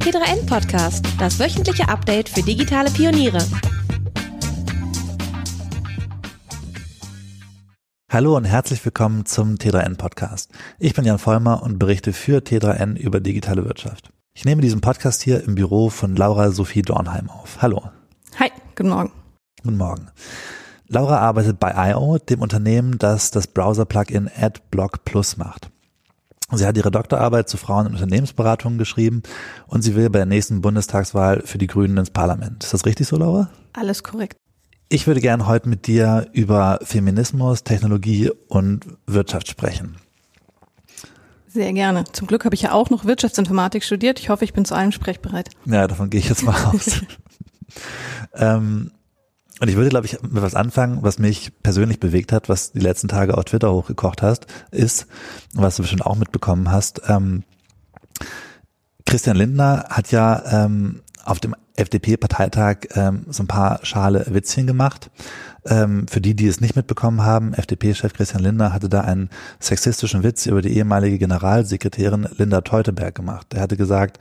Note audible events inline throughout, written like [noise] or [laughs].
T3N Podcast, das wöchentliche Update für digitale Pioniere. Hallo und herzlich willkommen zum T3N Podcast. Ich bin Jan Vollmer und berichte für T3N über digitale Wirtschaft. Ich nehme diesen Podcast hier im Büro von Laura Sophie Dornheim auf. Hallo. Hi, guten Morgen. Guten Morgen. Laura arbeitet bei IO, dem Unternehmen, das das Browser-Plugin AdBlock Plus macht. Sie hat ihre Doktorarbeit zu Frauen- und Unternehmensberatungen geschrieben und sie will bei der nächsten Bundestagswahl für die Grünen ins Parlament. Ist das richtig so, Laura? Alles korrekt. Ich würde gerne heute mit dir über Feminismus, Technologie und Wirtschaft sprechen. Sehr gerne. Zum Glück habe ich ja auch noch Wirtschaftsinformatik studiert. Ich hoffe, ich bin zu allem sprechbereit. Ja, davon gehe ich jetzt mal [laughs] aus. ähm, und ich würde, glaube ich, mit was anfangen, was mich persönlich bewegt hat, was die letzten Tage auf Twitter hochgekocht hast, ist, was du bestimmt auch mitbekommen hast, ähm, Christian Lindner hat ja ähm, auf dem FDP-Parteitag ähm, so ein paar schale Witzchen gemacht. Ähm, für die, die es nicht mitbekommen haben, FDP-Chef Christian Lindner hatte da einen sexistischen Witz über die ehemalige Generalsekretärin Linda Teuteberg gemacht. Er hatte gesagt,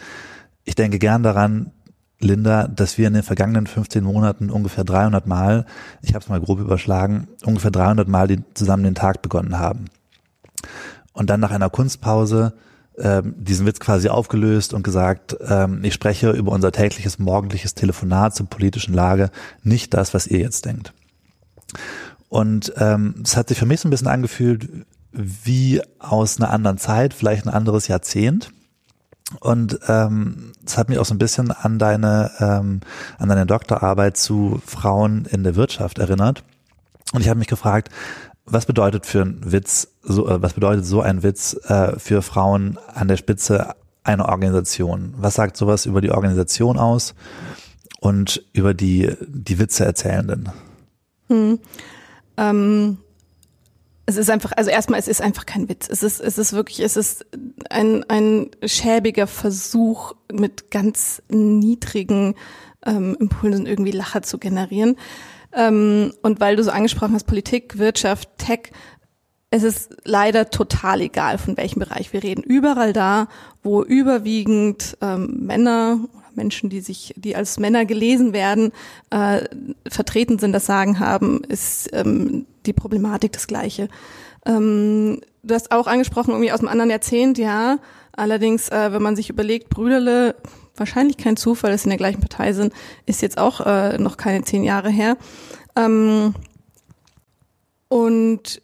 ich denke gern daran, Linda, dass wir in den vergangenen 15 Monaten ungefähr 300 Mal, ich habe es mal grob überschlagen, ungefähr 300 Mal die, zusammen den Tag begonnen haben. Und dann nach einer Kunstpause ähm, diesen Witz quasi aufgelöst und gesagt, ähm, ich spreche über unser tägliches morgendliches Telefonat zur politischen Lage, nicht das, was ihr jetzt denkt. Und ähm, es hat sich für mich so ein bisschen angefühlt wie aus einer anderen Zeit, vielleicht ein anderes Jahrzehnt. Und ähm, es hat mich auch so ein bisschen an deine ähm, an deine Doktorarbeit zu Frauen in der Wirtschaft erinnert. Und ich habe mich gefragt, was bedeutet für ein Witz, so, äh, was bedeutet so ein Witz äh, für Frauen an der Spitze einer Organisation? Was sagt sowas über die Organisation aus und über die die Witze erzählenden? Hm. Ähm, es ist einfach, also erstmal, es ist einfach kein Witz. Es ist, es ist wirklich, es ist ein, ein schäbiger Versuch, mit ganz niedrigen ähm, Impulsen irgendwie Lacher zu generieren. Ähm, und weil du so angesprochen hast, Politik, Wirtschaft, Tech, es ist leider total egal, von welchem Bereich wir reden. Überall da, wo überwiegend ähm, Männer Menschen, die sich, die als Männer gelesen werden, äh, vertreten sind, das Sagen haben, ist ähm, die Problematik das Gleiche. Ähm, du hast auch angesprochen, irgendwie aus einem anderen Jahrzehnt, ja. Allerdings, äh, wenn man sich überlegt, Brüderle, wahrscheinlich kein Zufall, dass sie in der gleichen Partei sind, ist jetzt auch äh, noch keine zehn Jahre her. Ähm, und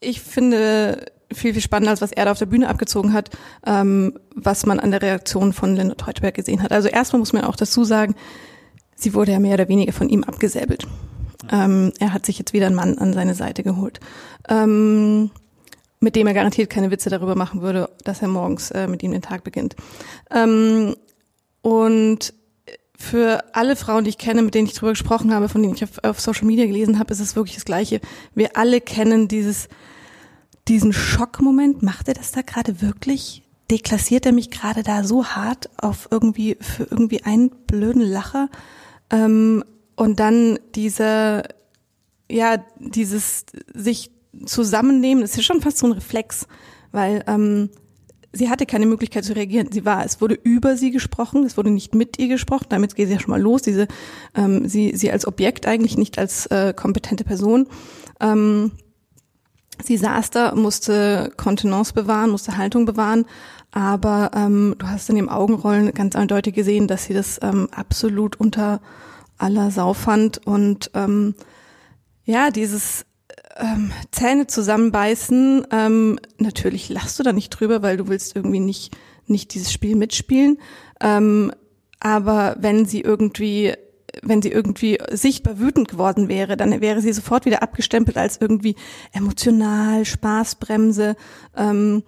ich finde, viel, viel spannender, als was er da auf der Bühne abgezogen hat, ähm, was man an der Reaktion von Linda Teuteberg gesehen hat. Also erstmal muss man auch dazu sagen, sie wurde ja mehr oder weniger von ihm abgesäbelt. Ähm, er hat sich jetzt wieder einen Mann an seine Seite geholt, ähm, mit dem er garantiert keine Witze darüber machen würde, dass er morgens äh, mit ihm den Tag beginnt. Ähm, und für alle Frauen, die ich kenne, mit denen ich drüber gesprochen habe, von denen ich auf, auf Social Media gelesen habe, ist es wirklich das Gleiche. Wir alle kennen dieses diesen Schockmoment, macht er das da gerade wirklich? Deklassiert er mich gerade da so hart auf irgendwie, für irgendwie einen blöden Lacher? Ähm, und dann diese, ja, dieses sich zusammennehmen, das ist ja schon fast so ein Reflex, weil ähm, sie hatte keine Möglichkeit zu reagieren. Sie war, es wurde über sie gesprochen, es wurde nicht mit ihr gesprochen. Damit geht sie ja schon mal los. Diese, ähm, sie, sie als Objekt eigentlich nicht als äh, kompetente Person. Ähm, Sie saß da, musste Kontenance bewahren, musste Haltung bewahren, aber ähm, du hast in dem Augenrollen ganz eindeutig gesehen, dass sie das ähm, absolut unter aller Sau fand und ähm, ja, dieses ähm, Zähne zusammenbeißen, ähm, natürlich lachst du da nicht drüber, weil du willst irgendwie nicht, nicht dieses Spiel mitspielen, ähm, aber wenn sie irgendwie wenn sie irgendwie sichtbar wütend geworden wäre, dann wäre sie sofort wieder abgestempelt als irgendwie emotional, Spaßbremse. Ähm,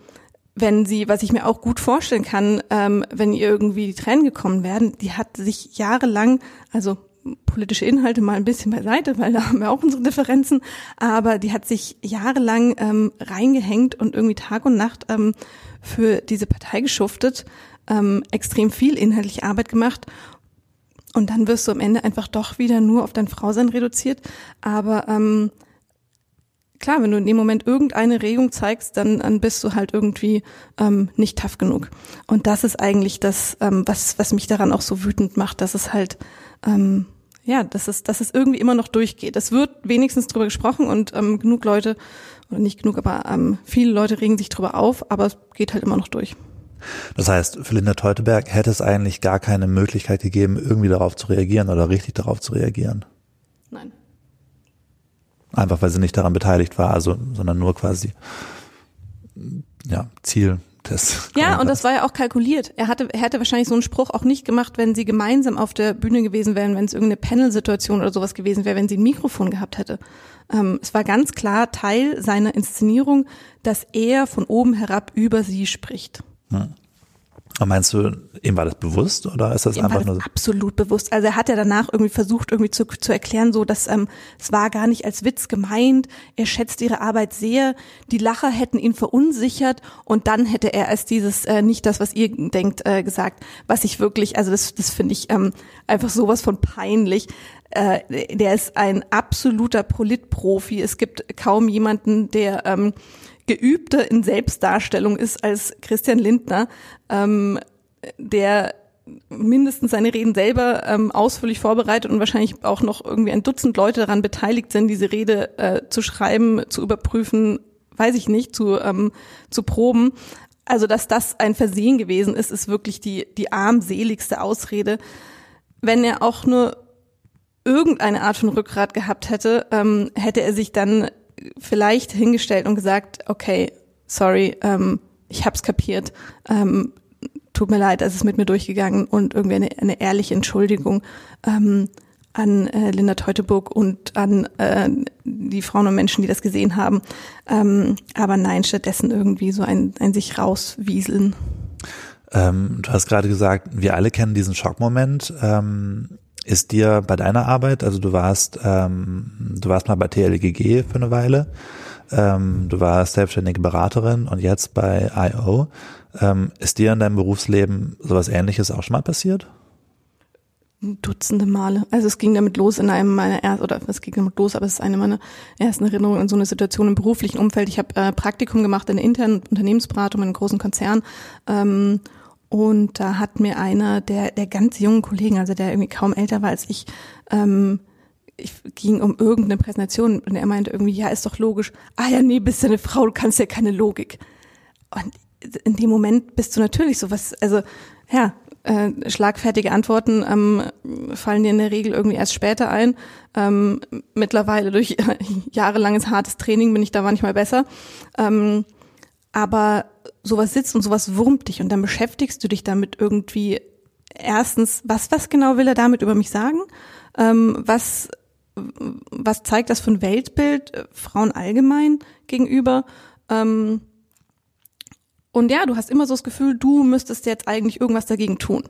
wenn sie, was ich mir auch gut vorstellen kann, ähm, wenn ihr irgendwie die Tränen gekommen werden, die hat sich jahrelang, also politische Inhalte mal ein bisschen beiseite, weil da haben wir auch unsere Differenzen, aber die hat sich jahrelang ähm, reingehängt und irgendwie Tag und Nacht ähm, für diese Partei geschuftet, ähm, extrem viel inhaltliche Arbeit gemacht und dann wirst du am Ende einfach doch wieder nur auf dein Frausein reduziert. Aber ähm, klar, wenn du in dem Moment irgendeine Regung zeigst, dann, dann bist du halt irgendwie ähm, nicht tough genug. Und das ist eigentlich das, ähm, was, was mich daran auch so wütend macht, dass es halt, ähm, ja, dass es, dass es irgendwie immer noch durchgeht. Es wird wenigstens drüber gesprochen und ähm, genug Leute, oder nicht genug, aber ähm, viele Leute regen sich drüber auf, aber es geht halt immer noch durch. Das heißt, für Linda Teuteberg hätte es eigentlich gar keine Möglichkeit gegeben, irgendwie darauf zu reagieren oder richtig darauf zu reagieren. Nein. Einfach weil sie nicht daran beteiligt war, also, sondern nur quasi, ja, Ziel des. Ja, und das war ja auch kalkuliert. Er hatte, er hätte wahrscheinlich so einen Spruch auch nicht gemacht, wenn sie gemeinsam auf der Bühne gewesen wären, wenn es irgendeine Panel-Situation oder sowas gewesen wäre, wenn sie ein Mikrofon gehabt hätte. Ähm, es war ganz klar Teil seiner Inszenierung, dass er von oben herab über sie spricht. Hm. Und meinst du, ihm war das bewusst oder ist das ihm einfach das nur so? absolut bewusst. Also er hat ja danach irgendwie versucht, irgendwie zu, zu erklären, so dass ähm, es war gar nicht als Witz gemeint. Er schätzt ihre Arbeit sehr. Die Lacher hätten ihn verunsichert und dann hätte er als dieses äh, nicht das, was ihr denkt, äh, gesagt. Was ich wirklich, also das, das finde ich ähm, einfach sowas von peinlich. Äh, der ist ein absoluter Politprofi. Es gibt kaum jemanden, der ähm, geübter in Selbstdarstellung ist als Christian Lindner, ähm, der mindestens seine Reden selber ähm, ausführlich vorbereitet und wahrscheinlich auch noch irgendwie ein Dutzend Leute daran beteiligt sind, diese Rede äh, zu schreiben, zu überprüfen, weiß ich nicht, zu, ähm, zu proben. Also, dass das ein Versehen gewesen ist, ist wirklich die, die armseligste Ausrede. Wenn er auch nur irgendeine Art von Rückgrat gehabt hätte, ähm, hätte er sich dann vielleicht hingestellt und gesagt, okay, sorry, ähm, ich hab's kapiert, ähm, tut mir leid, es ist mit mir durchgegangen und irgendwie eine, eine ehrliche Entschuldigung ähm, an äh, Linda Teuteburg und an äh, die Frauen und Menschen, die das gesehen haben. Ähm, aber nein, stattdessen irgendwie so ein, ein sich rauswieseln. Ähm, du hast gerade gesagt, wir alle kennen diesen Schockmoment. Ähm, ist dir bei deiner Arbeit, also du warst, ähm, du warst mal bei TLGG für eine Weile, ähm, du warst selbstständige Beraterin und jetzt bei IO. Ähm, ist dir in deinem Berufsleben sowas ähnliches auch schon mal passiert? Dutzende Male. Also es ging damit los in einem meiner ersten, oder es ging damit los, aber es ist eine meiner ersten Erinnerungen an so eine Situation im beruflichen Umfeld. Ich habe äh, Praktikum gemacht in der internen Unternehmensberatung in einem großen Konzern. Ähm, und da hat mir einer der, der ganz jungen Kollegen, also der irgendwie kaum älter war als ich, ähm, ich ging um irgendeine Präsentation und er meinte irgendwie, ja, ist doch logisch. Ah ja, nee, bist ja eine Frau, du kannst ja keine Logik. Und in dem Moment bist du natürlich sowas, also ja, äh, schlagfertige Antworten ähm, fallen dir in der Regel irgendwie erst später ein. Ähm, mittlerweile durch [laughs] jahrelanges hartes Training bin ich da manchmal besser. Ähm, aber sowas sitzt und sowas wurmt dich und dann beschäftigst du dich damit irgendwie erstens, was, was genau will er damit über mich sagen? Ähm, was, was zeigt das für ein Weltbild äh, Frauen allgemein gegenüber? Ähm, und ja, du hast immer so das Gefühl, du müsstest jetzt eigentlich irgendwas dagegen tun.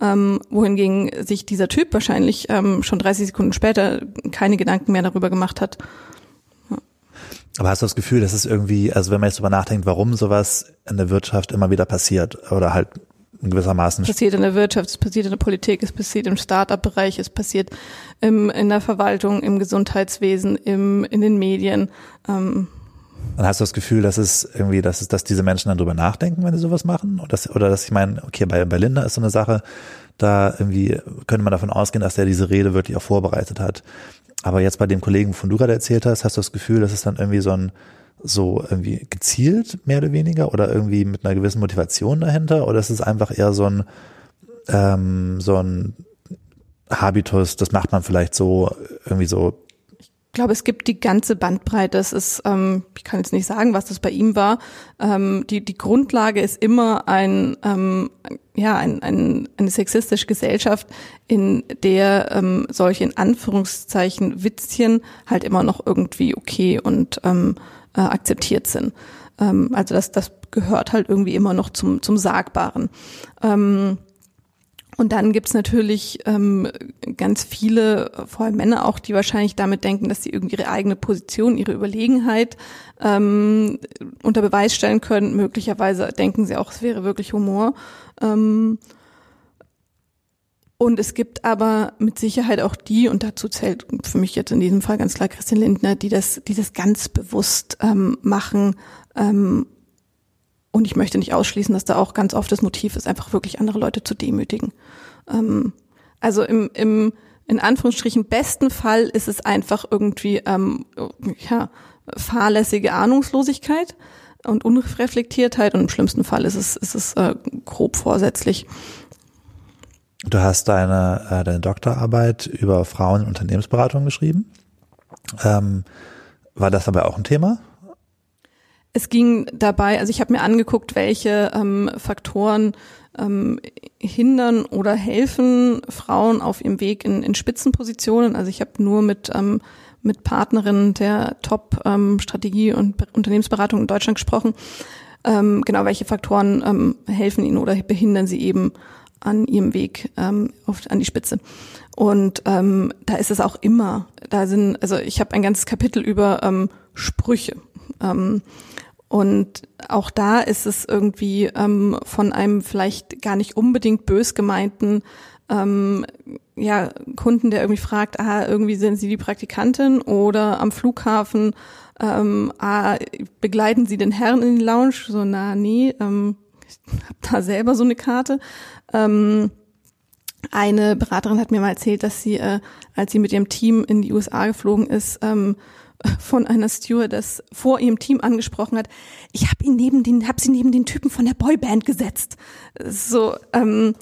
Ähm, wohingegen sich dieser Typ wahrscheinlich ähm, schon 30 Sekunden später keine Gedanken mehr darüber gemacht hat, aber hast du das Gefühl, dass es irgendwie, also wenn man jetzt drüber nachdenkt, warum sowas in der Wirtschaft immer wieder passiert oder halt in gewissermaßen. Es passiert in der Wirtschaft, es passiert in der Politik, es passiert im Start-up-Bereich, es passiert im, in der Verwaltung, im Gesundheitswesen, im, in den Medien. Ähm. Dann hast du das Gefühl, dass es irgendwie, dass es, dass diese Menschen dann drüber nachdenken, wenn sie sowas machen? Oder dass, oder dass ich meine, okay, bei, bei Linda ist so eine Sache, da irgendwie könnte man davon ausgehen, dass er diese Rede wirklich auch vorbereitet hat. Aber jetzt bei dem Kollegen, von du gerade erzählt hast, hast du das Gefühl, dass es dann irgendwie so ein, so irgendwie gezielt mehr oder weniger oder irgendwie mit einer gewissen Motivation dahinter oder ist es einfach eher so ein, ähm, so ein Habitus, das macht man vielleicht so irgendwie so glaube, es gibt die ganze Bandbreite. Es ist, ähm, ich kann jetzt nicht sagen, was das bei ihm war. Ähm, die, die Grundlage ist immer ein, ähm, ja, ein, ein, eine sexistische Gesellschaft, in der ähm, solche in Anführungszeichen Witzchen halt immer noch irgendwie okay und ähm, äh, akzeptiert sind. Ähm, also das, das gehört halt irgendwie immer noch zum, zum Sagbaren. Ähm, und dann gibt's natürlich ähm, ganz viele, vor allem Männer auch, die wahrscheinlich damit denken, dass sie irgendwie ihre eigene Position, ihre Überlegenheit ähm, unter Beweis stellen können. Möglicherweise denken sie auch, es wäre wirklich Humor. Ähm, Und es gibt aber mit Sicherheit auch die, und dazu zählt für mich jetzt in diesem Fall ganz klar Christian Lindner, die das, die das ganz bewusst ähm, machen. Ähm, und ich möchte nicht ausschließen, dass da auch ganz oft das Motiv ist, einfach wirklich andere Leute zu demütigen. Ähm, also im, im in Anführungsstrichen besten Fall ist es einfach irgendwie ähm, ja, fahrlässige Ahnungslosigkeit und Unreflektiertheit und im schlimmsten Fall ist es, ist es äh, grob vorsätzlich. Du hast deine, äh, deine Doktorarbeit über Frauen in Unternehmensberatung geschrieben. Ähm, war das aber auch ein Thema? Es ging dabei, also ich habe mir angeguckt, welche ähm, Faktoren ähm, hindern oder helfen Frauen auf ihrem Weg in, in Spitzenpositionen. Also ich habe nur mit ähm, mit Partnerinnen der Top-Strategie- ähm, und Unternehmensberatung in Deutschland gesprochen. Ähm, genau, welche Faktoren ähm, helfen ihnen oder behindern sie eben an ihrem Weg ähm, auf, an die Spitze. Und ähm, da ist es auch immer, da sind, also ich habe ein ganzes Kapitel über ähm, Sprüche. Ähm, und auch da ist es irgendwie ähm, von einem vielleicht gar nicht unbedingt bös gemeinten ähm, ja, Kunden, der irgendwie fragt, ah, irgendwie sind Sie die Praktikantin oder am Flughafen, ähm, ah, begleiten Sie den Herrn in die Lounge? So, na, nee, ähm, ich habe da selber so eine Karte. Ähm, eine Beraterin hat mir mal erzählt, dass sie, äh, als sie mit ihrem Team in die USA geflogen ist, ähm, von einer Stewardess vor ihrem Team angesprochen hat, ich habe ihn neben den, habe sie neben den Typen von der Boyband gesetzt. So, ähm,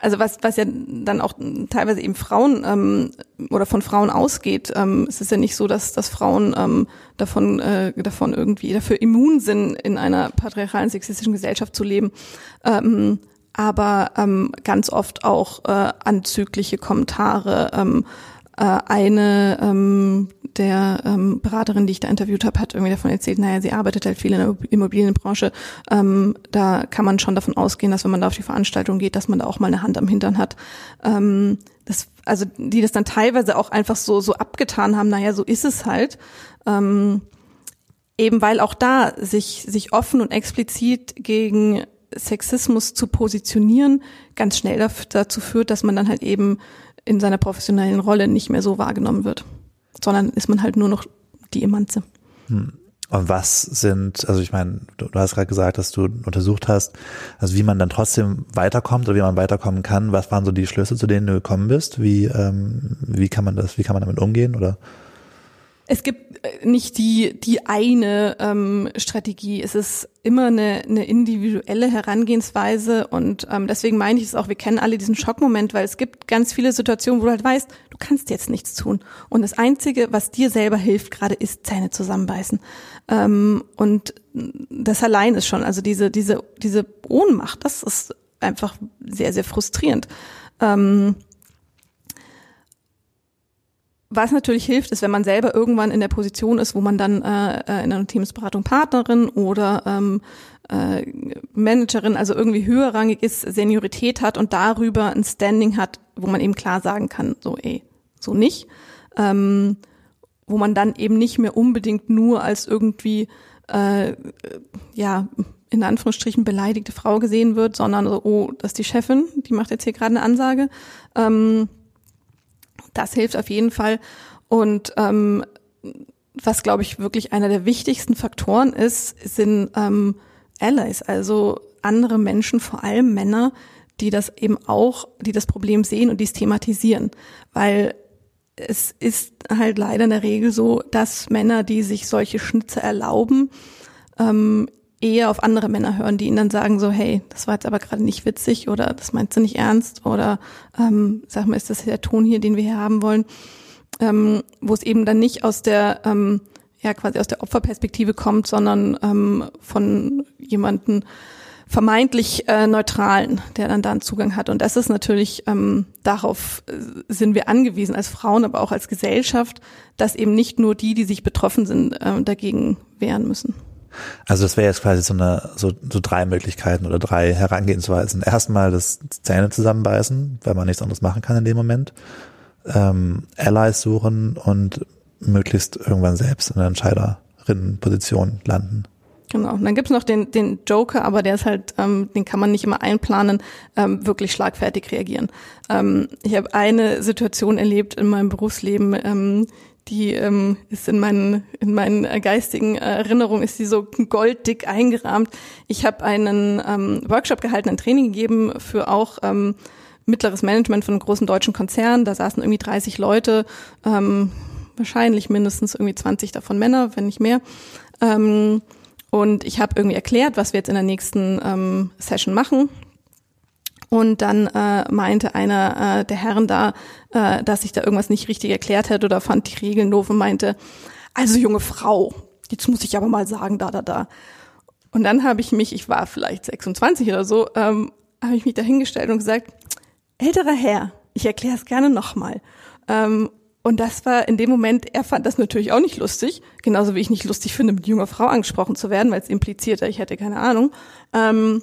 also was, was ja dann auch teilweise eben Frauen ähm, oder von Frauen ausgeht, ähm, es ist ja nicht so, dass, dass Frauen ähm, davon, äh, davon irgendwie dafür immun sind, in einer patriarchalen, sexistischen Gesellschaft zu leben. Ähm, aber ähm, ganz oft auch äh, anzügliche Kommentare. Ähm, äh, eine ähm, der ähm, Beraterin, die ich da interviewt habe, hat irgendwie davon erzählt, naja, sie arbeitet halt viel in der Immobilienbranche. Ähm, da kann man schon davon ausgehen, dass wenn man da auf die Veranstaltung geht, dass man da auch mal eine Hand am Hintern hat. Ähm, das, also die das dann teilweise auch einfach so, so abgetan haben, naja, so ist es halt. Ähm, eben weil auch da sich, sich offen und explizit gegen Sexismus zu positionieren, ganz schnell dazu führt, dass man dann halt eben in seiner professionellen Rolle nicht mehr so wahrgenommen wird sondern ist man halt nur noch die Emanze. Hm. Und was sind, also ich meine, du, du hast gerade gesagt, dass du untersucht hast, also wie man dann trotzdem weiterkommt oder wie man weiterkommen kann. Was waren so die Schlüsse, zu denen du gekommen bist? Wie, ähm, wie kann man das, wie kann man damit umgehen? Oder? Es gibt äh, nicht die, die eine ähm, Strategie. Es ist immer eine, eine individuelle Herangehensweise und ähm, deswegen meine ich es auch, wir kennen alle diesen Schockmoment, weil es gibt ganz viele Situationen, wo du halt weißt, du kannst jetzt nichts tun. Und das Einzige, was dir selber hilft gerade, ist Zähne zusammenbeißen. Ähm, und das allein ist schon, also diese, diese, diese Ohnmacht, das ist einfach sehr, sehr frustrierend. Ähm, was natürlich hilft, ist, wenn man selber irgendwann in der Position ist, wo man dann äh, äh, in einer Unternehmensberatung Partnerin oder ähm, äh, Managerin, also irgendwie höherrangig ist, Seniorität hat und darüber ein Standing hat, wo man eben klar sagen kann, so ey, so nicht. Ähm, wo man dann eben nicht mehr unbedingt nur als irgendwie äh, ja in Anführungsstrichen beleidigte Frau gesehen wird, sondern so, oh, das ist die Chefin, die macht jetzt hier gerade eine Ansage. Ähm, das hilft auf jeden Fall. Und ähm, was, glaube ich, wirklich einer der wichtigsten Faktoren ist, sind ähm, Allies, also andere Menschen, vor allem Männer, die das eben auch, die das Problem sehen und dies thematisieren. Weil es ist halt leider in der Regel so, dass Männer, die sich solche Schnitze erlauben, ähm, eher auf andere Männer hören, die ihnen dann sagen so, hey, das war jetzt aber gerade nicht witzig oder das meinst du nicht ernst oder ähm, sag mal, ist das der Ton hier, den wir hier haben wollen, ähm, wo es eben dann nicht aus der ähm, ja quasi aus der Opferperspektive kommt, sondern ähm, von jemanden vermeintlich äh, neutralen, der dann da einen Zugang hat. Und das ist natürlich ähm, darauf äh, sind wir angewiesen als Frauen, aber auch als Gesellschaft, dass eben nicht nur die, die sich betroffen sind, äh, dagegen wehren müssen. Also das wäre jetzt quasi so eine, so, so drei Möglichkeiten oder drei Herangehensweisen. Erstmal das Zähne zusammenbeißen, weil man nichts anderes machen kann in dem Moment. Ähm, Allies suchen und möglichst irgendwann selbst in einer Entscheiderinnenposition landen. Genau. Und dann gibt's noch den, den Joker, aber der ist halt, ähm, den kann man nicht immer einplanen, ähm, wirklich schlagfertig reagieren. Ähm, ich habe eine Situation erlebt in meinem Berufsleben, ähm, die ähm, ist in meinen in meinen geistigen Erinnerungen ist die so golddick eingerahmt. Ich habe einen ähm, Workshop gehalten, ein Training gegeben für auch ähm, mittleres Management von einem großen deutschen Konzern. Da saßen irgendwie 30 Leute, ähm, wahrscheinlich mindestens irgendwie 20 davon Männer, wenn nicht mehr. Ähm, und ich habe irgendwie erklärt, was wir jetzt in der nächsten ähm, Session machen. Und dann äh, meinte einer äh, der Herren da, äh, dass ich da irgendwas nicht richtig erklärt hätte oder fand die Regeln doof und meinte, also junge Frau, jetzt muss ich aber mal sagen, da, da, da. Und dann habe ich mich, ich war vielleicht 26 oder so, ähm, habe ich mich dahingestellt und gesagt, älterer Herr, ich erkläre es gerne nochmal. Ähm, und das war in dem Moment, er fand das natürlich auch nicht lustig, genauso wie ich nicht lustig finde, mit junger Frau angesprochen zu werden, weil es implizierte, ich hätte keine Ahnung. Ähm,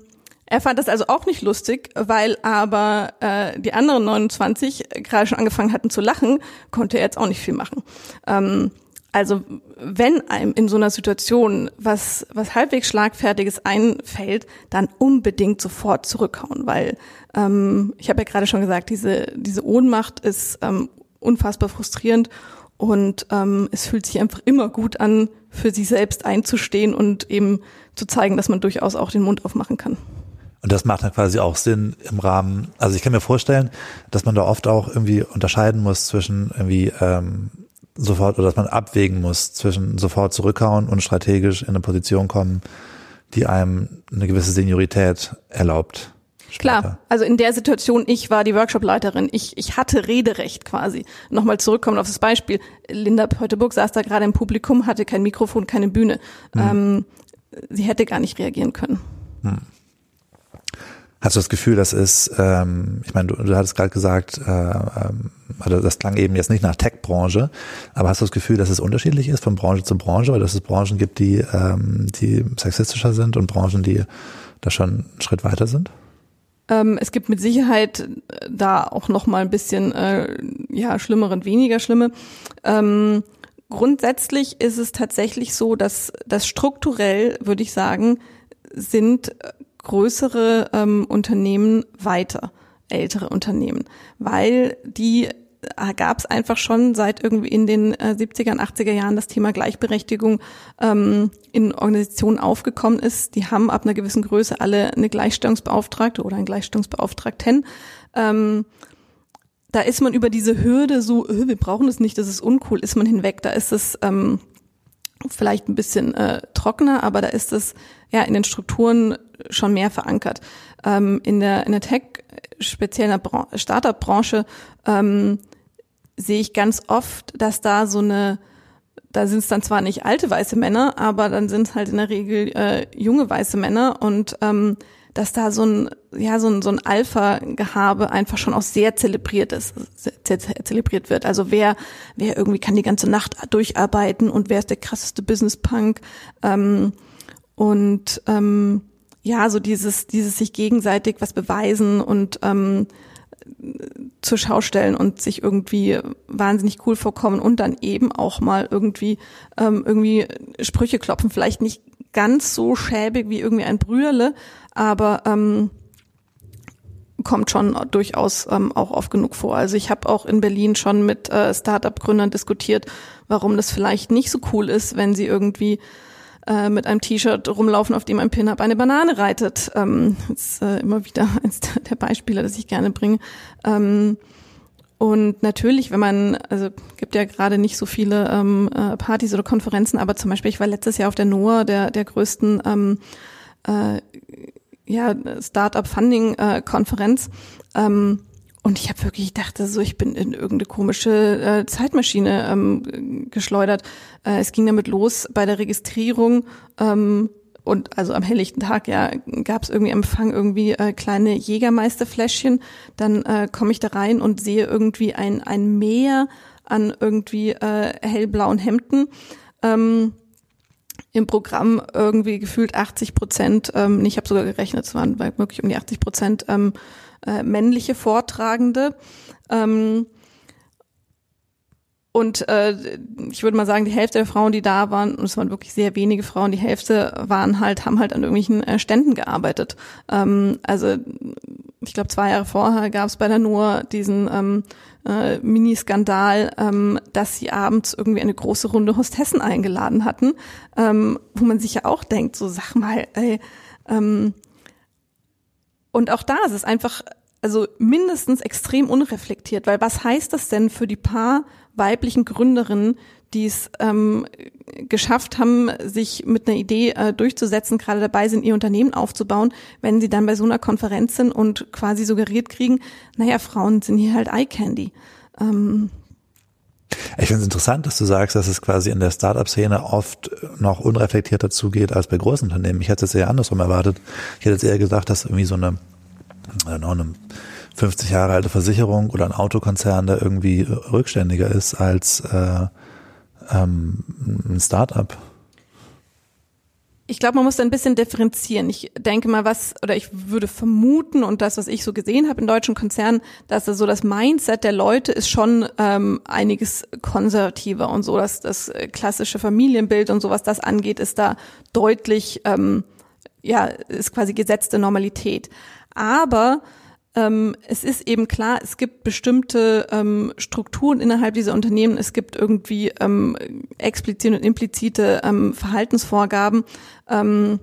er fand das also auch nicht lustig, weil aber äh, die anderen 29 gerade schon angefangen hatten zu lachen, konnte er jetzt auch nicht viel machen. Ähm, also wenn einem in so einer Situation was, was halbwegs Schlagfertiges einfällt, dann unbedingt sofort zurückhauen, weil ähm, ich habe ja gerade schon gesagt, diese, diese Ohnmacht ist ähm, unfassbar frustrierend und ähm, es fühlt sich einfach immer gut an, für sich selbst einzustehen und eben zu zeigen, dass man durchaus auch den Mund aufmachen kann. Und das macht dann quasi auch Sinn im Rahmen, also ich kann mir vorstellen, dass man da oft auch irgendwie unterscheiden muss zwischen irgendwie ähm, sofort oder dass man abwägen muss zwischen sofort zurückhauen und strategisch in eine Position kommen, die einem eine gewisse Seniorität erlaubt. Später. Klar, also in der Situation, ich war die Workshopleiterin, ich, ich hatte Rederecht quasi. Nochmal zurückkommen auf das Beispiel. Linda Peuteburg saß da gerade im Publikum, hatte kein Mikrofon, keine Bühne. Hm. Ähm, sie hätte gar nicht reagieren können. Hm. Hast du das Gefühl, das ist, ähm, ich meine, du, du hattest gerade gesagt, äh, ähm, also das klang eben jetzt nicht nach Tech-Branche, aber hast du das Gefühl, dass es unterschiedlich ist von Branche zu Branche, weil dass es Branchen gibt, die, ähm, die sexistischer sind und Branchen, die da schon einen Schritt weiter sind? Ähm, es gibt mit Sicherheit äh, da auch noch mal ein bisschen äh, ja schlimmere und weniger schlimme. Ähm, grundsätzlich ist es tatsächlich so, dass das strukturell würde ich sagen sind größere ähm, Unternehmen weiter, ältere Unternehmen, weil die äh, gab es einfach schon seit irgendwie in den äh, 70er 80er Jahren das Thema Gleichberechtigung ähm, in Organisationen aufgekommen ist. Die haben ab einer gewissen Größe alle eine Gleichstellungsbeauftragte oder einen Gleichstellungsbeauftragten. Ähm, da ist man über diese Hürde so, wir brauchen es nicht, das ist uncool, ist man hinweg. Da ist es ähm, vielleicht ein bisschen äh, trockener, aber da ist es ja in den Strukturen schon mehr verankert. Ähm, in der in der Tech speziell in der Startup-Branche ähm, sehe ich ganz oft, dass da so eine, da sind es dann zwar nicht alte weiße Männer, aber dann sind es halt in der Regel äh, junge weiße Männer und ähm, dass da so ein, ja, so ein, so ein Alpha-Gehabe einfach schon auch sehr zelebriert ist, sehr zelebriert wird. Also wer, wer irgendwie kann die ganze Nacht durcharbeiten und wer ist der krasseste Business-Punk, ähm, und, ähm, ja, so dieses, dieses sich gegenseitig was beweisen und ähm, zur Schau stellen und sich irgendwie wahnsinnig cool vorkommen und dann eben auch mal irgendwie ähm, irgendwie Sprüche klopfen. Vielleicht nicht ganz so schäbig wie irgendwie ein Brüderle, aber ähm, kommt schon durchaus ähm, auch oft genug vor. Also ich habe auch in Berlin schon mit äh, Startup-Gründern diskutiert, warum das vielleicht nicht so cool ist, wenn sie irgendwie äh, mit einem T-Shirt rumlaufen, auf dem ein Pin-Up eine Banane reitet. Ähm, das ist äh, immer wieder [laughs] eins der Beispiele, das ich gerne bringe. Ähm, und natürlich, wenn man, also gibt ja gerade nicht so viele ähm, äh, Partys oder Konferenzen, aber zum Beispiel, ich war letztes Jahr auf der NOAA, der, der größten ähm, äh, ja, Startup-Funding-Konferenz. Äh, ähm, und ich habe wirklich gedacht, so ich bin in irgendeine komische äh, Zeitmaschine ähm, geschleudert. Äh, es ging damit los bei der Registrierung ähm, und also am helllichten Tag ja gab es irgendwie Empfang irgendwie äh, kleine Jägermeisterfläschchen. Dann äh, komme ich da rein und sehe irgendwie ein ein Meer an irgendwie äh, hellblauen Hemden. Ähm, im Programm irgendwie gefühlt 80 Prozent, ähm, ich habe sogar gerechnet, es waren wirklich um die 80 Prozent ähm, äh, männliche Vortragende. Ähm, und äh, ich würde mal sagen, die Hälfte der Frauen, die da waren, und es waren wirklich sehr wenige Frauen, die Hälfte waren halt, haben halt an irgendwelchen äh, Ständen gearbeitet. Ähm, also ich glaube, zwei Jahre vorher gab es bei der NOAA diesen ähm, äh, Mini-Skandal, ähm, dass sie abends irgendwie eine große Runde Hostessen eingeladen hatten, ähm, wo man sich ja auch denkt, so sag mal, ey, ähm, und auch da ist es einfach, also mindestens extrem unreflektiert, weil was heißt das denn für die paar weiblichen Gründerinnen, die es ähm, geschafft haben, sich mit einer Idee äh, durchzusetzen, gerade dabei sind, ihr Unternehmen aufzubauen, wenn sie dann bei so einer Konferenz sind und quasi suggeriert kriegen, naja, Frauen sind hier halt Eye Candy. Ähm, ich finde es interessant, dass du sagst, dass es quasi in der Startup-Szene oft noch unreflektierter zugeht als bei großen Unternehmen. Ich hätte es eher andersrum erwartet. Ich hätte jetzt eher gesagt, dass irgendwie so eine, know, eine 50 Jahre alte Versicherung oder ein Autokonzern, der irgendwie rückständiger ist als äh, ähm, ein Startup. Ich glaube, man muss da ein bisschen differenzieren. Ich denke mal, was, oder ich würde vermuten, und das, was ich so gesehen habe in deutschen Konzernen, dass so das Mindset der Leute ist schon ähm, einiges konservativer und so, dass das klassische Familienbild und so, was das angeht, ist da deutlich, ähm, ja, ist quasi gesetzte Normalität. Aber ähm, es ist eben klar, es gibt bestimmte ähm, Strukturen innerhalb dieser Unternehmen, es gibt irgendwie ähm, explizite und implizite ähm, Verhaltensvorgaben, ähm,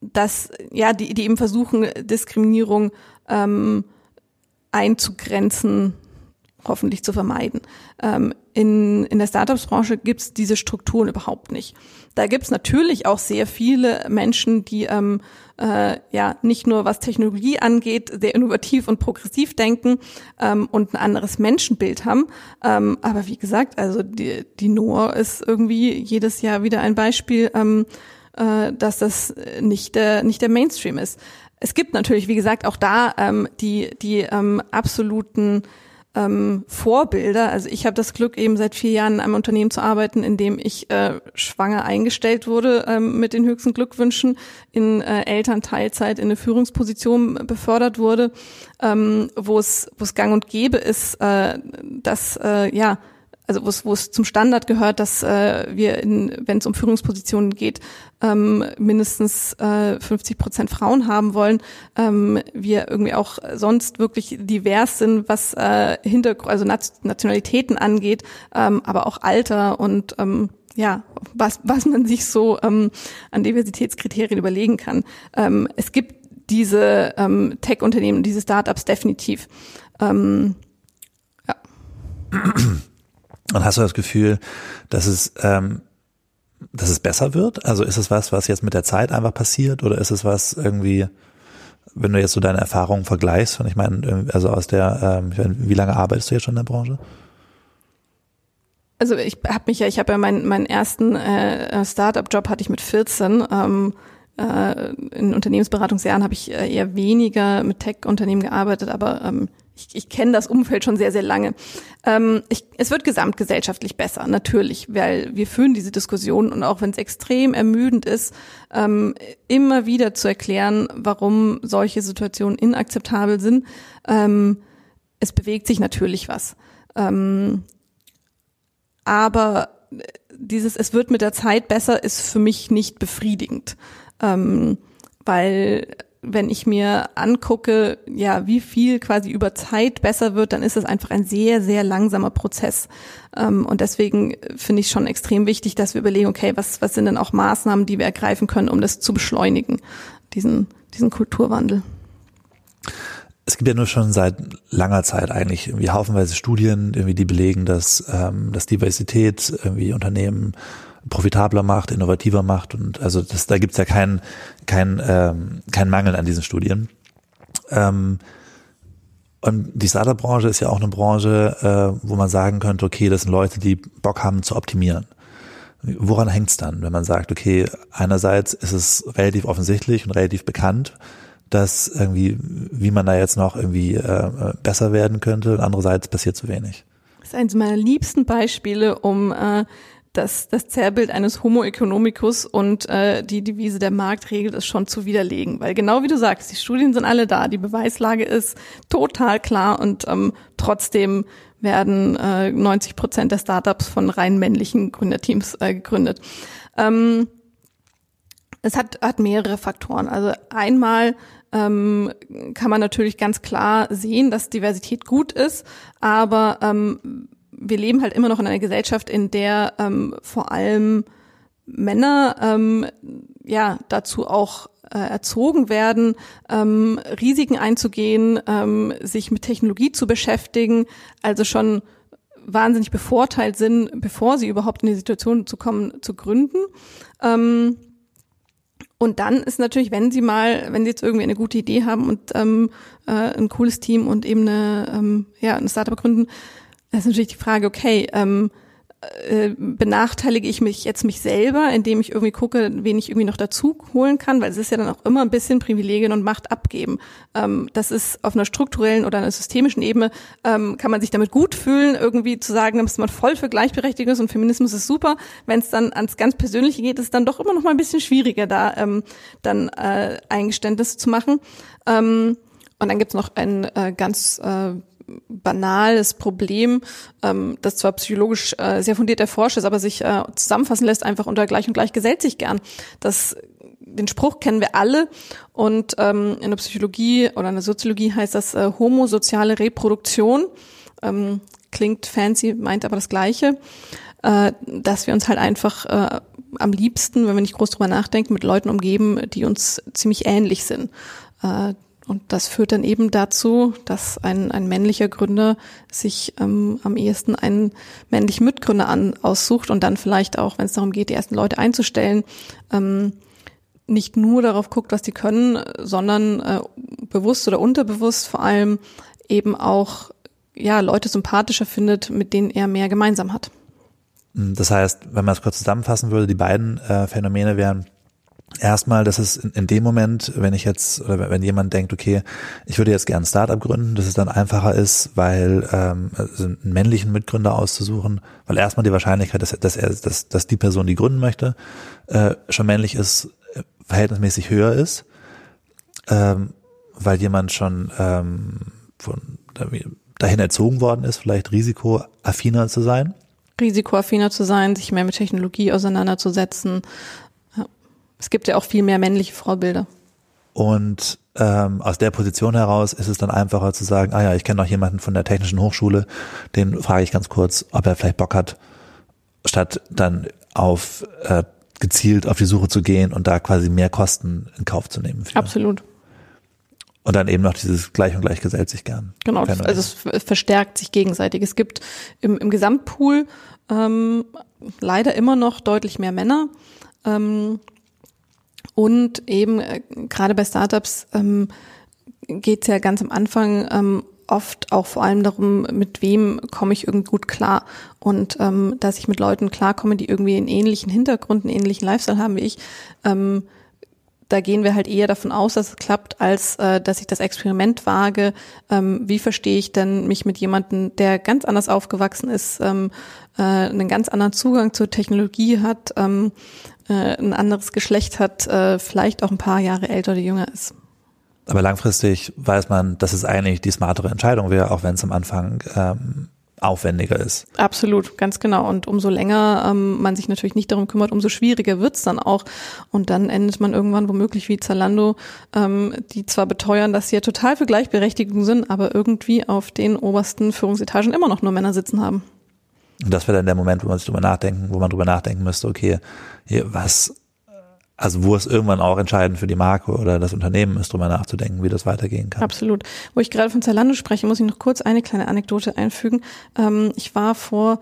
dass ja die, die eben versuchen Diskriminierung ähm, einzugrenzen, hoffentlich zu vermeiden. Ähm, in, in der Startups-Branche gibt es diese Strukturen überhaupt nicht. Da gibt es natürlich auch sehr viele Menschen, die ähm, äh, ja nicht nur was Technologie angeht, sehr innovativ und progressiv denken ähm, und ein anderes Menschenbild haben. Ähm, aber wie gesagt, also die, die Noah ist irgendwie jedes Jahr wieder ein Beispiel, ähm, äh, dass das nicht der, nicht der Mainstream ist. Es gibt natürlich, wie gesagt, auch da ähm, die, die ähm, absoluten ähm, Vorbilder. Also ich habe das Glück, eben seit vier Jahren in einem Unternehmen zu arbeiten, in dem ich äh, schwanger eingestellt wurde ähm, mit den höchsten Glückwünschen, in äh, Elternteilzeit in eine Führungsposition befördert wurde, ähm, wo es wo es gang und gäbe ist, äh, dass äh, ja also wo es, zum Standard gehört, dass äh, wir, wenn es um Führungspositionen geht, ähm, mindestens äh, 50 Prozent Frauen haben wollen. Ähm, wir irgendwie auch sonst wirklich divers sind, was äh, Hintergrund, also Nationalitäten angeht, ähm, aber auch Alter und ähm, ja, was, was man sich so ähm, an Diversitätskriterien überlegen kann. Ähm, es gibt diese ähm, Tech-Unternehmen, diese Startups definitiv. Ähm, ja. [clears throat] Und hast du das Gefühl, dass es, ähm, dass es besser wird? Also ist es was, was jetzt mit der Zeit einfach passiert oder ist es was irgendwie, wenn du jetzt so deine Erfahrungen vergleichst, und ich meine, also aus der, ähm, meine, wie lange arbeitest du jetzt schon in der Branche? Also ich habe mich ja, ich habe ja meinen meinen ersten äh, Startup-Job hatte ich mit 14. Ähm, äh, in Unternehmensberatungsjahren habe ich äh, eher weniger mit Tech-Unternehmen gearbeitet, aber ähm, ich, ich kenne das Umfeld schon sehr, sehr lange. Ähm, ich, es wird gesamtgesellschaftlich besser, natürlich, weil wir führen diese Diskussion und auch wenn es extrem ermüdend ist, ähm, immer wieder zu erklären, warum solche Situationen inakzeptabel sind. Ähm, es bewegt sich natürlich was. Ähm, aber dieses, es wird mit der Zeit besser, ist für mich nicht befriedigend. Ähm, weil wenn ich mir angucke, ja, wie viel quasi über Zeit besser wird, dann ist es einfach ein sehr, sehr langsamer Prozess. Ähm, und deswegen finde ich schon extrem wichtig, dass wir überlegen, okay, was, was sind denn auch Maßnahmen, die wir ergreifen können, um das zu beschleunigen, diesen, diesen Kulturwandel. Es gibt ja nur schon seit langer Zeit eigentlich irgendwie haufenweise Studien, irgendwie die belegen, dass, ähm, dass Diversität irgendwie Unternehmen profitabler macht, innovativer macht und also das, da gibt's ja keinen kein, ähm, kein Mangel an diesen Studien. Ähm, und die Startup-Branche ist ja auch eine Branche, äh, wo man sagen könnte, okay, das sind Leute, die Bock haben zu optimieren. Woran hängt's dann, wenn man sagt, okay, einerseits ist es relativ offensichtlich und relativ bekannt, dass irgendwie, wie man da jetzt noch irgendwie äh, besser werden könnte und andererseits passiert zu wenig. Das ist eines meiner liebsten Beispiele, um äh, das, das Zerrbild eines Homo economicus und äh, die Devise der Markt regelt es schon zu widerlegen. Weil genau wie du sagst, die Studien sind alle da, die Beweislage ist total klar und ähm, trotzdem werden äh, 90 Prozent der Startups von rein männlichen Gründerteams äh, gegründet. Ähm, es hat, hat mehrere Faktoren. Also einmal ähm, kann man natürlich ganz klar sehen, dass Diversität gut ist, aber ähm, wir leben halt immer noch in einer Gesellschaft, in der ähm, vor allem Männer ähm, ja dazu auch äh, erzogen werden, ähm, Risiken einzugehen, ähm, sich mit Technologie zu beschäftigen, also schon wahnsinnig bevorteilt sind, bevor sie überhaupt in die Situation zu kommen, zu gründen. Ähm, und dann ist natürlich, wenn Sie mal, wenn Sie jetzt irgendwie eine gute Idee haben und ähm, äh, ein cooles Team und eben eine, ähm, ja, eine Startup gründen, das ist natürlich die Frage, okay, ähm, äh, benachteilige ich mich jetzt mich selber, indem ich irgendwie gucke, wen ich irgendwie noch dazu holen kann, weil es ist ja dann auch immer ein bisschen Privilegien und Macht abgeben. Ähm, das ist auf einer strukturellen oder einer systemischen Ebene, ähm, kann man sich damit gut fühlen, irgendwie zu sagen, dass man voll für Gleichberechtigung ist und Feminismus ist super. Wenn es dann ans ganz Persönliche geht, ist es dann doch immer noch mal ein bisschen schwieriger, da ähm, dann äh, Eingeständnisse zu machen. Ähm, und dann gibt's noch ein äh, ganz äh, banales Problem, ähm, das zwar psychologisch äh, sehr fundiert erforscht ist, aber sich äh, zusammenfassen lässt, einfach unter gleich und gleich gesellt sich gern. Das den Spruch kennen wir alle und ähm, in der Psychologie oder in der Soziologie heißt das äh, homosoziale Reproduktion. Ähm, klingt fancy, meint aber das Gleiche, äh, dass wir uns halt einfach äh, am liebsten, wenn wir nicht groß drüber nachdenken, mit Leuten umgeben, die uns ziemlich ähnlich sind. Äh, und das führt dann eben dazu, dass ein, ein männlicher Gründer sich ähm, am ehesten einen männlichen Mitgründer an, aussucht und dann vielleicht auch, wenn es darum geht, die ersten Leute einzustellen, ähm, nicht nur darauf guckt, was die können, sondern äh, bewusst oder unterbewusst vor allem eben auch ja Leute sympathischer findet, mit denen er mehr gemeinsam hat. Das heißt, wenn man es kurz zusammenfassen würde, die beiden äh, Phänomene wären Erstmal, dass es in, dem Moment, wenn ich jetzt, oder wenn jemand denkt, okay, ich würde jetzt gern ein Startup gründen, dass es dann einfacher ist, weil ähm, also einen männlichen Mitgründer auszusuchen, weil erstmal die Wahrscheinlichkeit, dass, dass er, dass, dass die Person, die gründen möchte, äh, schon männlich ist, verhältnismäßig höher ist, ähm, weil jemand schon ähm, von dahin erzogen worden ist, vielleicht risikoaffiner zu sein. Risikoaffiner zu sein, sich mehr mit Technologie auseinanderzusetzen, es gibt ja auch viel mehr männliche Vorbilder. Und ähm, aus der Position heraus ist es dann einfacher zu sagen, ah ja, ich kenne noch jemanden von der Technischen Hochschule, den frage ich ganz kurz, ob er vielleicht Bock hat, statt dann auf äh, gezielt auf die Suche zu gehen und da quasi mehr Kosten in Kauf zu nehmen. Für. Absolut. Und dann eben noch dieses Gleich und Gleich gesellt sich gern. Genau, Phänomen. also es verstärkt sich gegenseitig. Es gibt im, im Gesamtpool ähm, leider immer noch deutlich mehr Männer. Ähm, und eben äh, gerade bei Startups ähm, geht es ja ganz am Anfang ähm, oft auch vor allem darum, mit wem komme ich irgendwie gut klar und ähm, dass ich mit Leuten klarkomme, die irgendwie einen ähnlichen Hintergrund, einen ähnlichen Lifestyle haben wie ich. Ähm, da gehen wir halt eher davon aus, dass es klappt, als äh, dass ich das Experiment wage. Ähm, wie verstehe ich denn mich mit jemandem, der ganz anders aufgewachsen ist, ähm, äh, einen ganz anderen Zugang zur Technologie hat, ähm, äh, ein anderes Geschlecht hat, äh, vielleicht auch ein paar Jahre älter oder jünger ist. Aber langfristig weiß man, dass es eigentlich die smartere Entscheidung wäre, auch wenn es am Anfang ähm, aufwendiger ist. Absolut, ganz genau. Und umso länger ähm, man sich natürlich nicht darum kümmert, umso schwieriger wird's dann auch. Und dann endet man irgendwann womöglich wie Zalando, ähm, die zwar beteuern, dass sie ja total für Gleichberechtigung sind, aber irgendwie auf den obersten Führungsetagen immer noch nur Männer sitzen haben. Und das wäre dann der Moment, wo man sich drüber nachdenken, wo man drüber nachdenken müsste, okay, hier, was, also wo es irgendwann auch entscheidend für die Marke oder das Unternehmen ist, drüber nachzudenken, wie das weitergehen kann. Absolut. Wo ich gerade von Zalando spreche, muss ich noch kurz eine kleine Anekdote einfügen. Ähm, ich war vor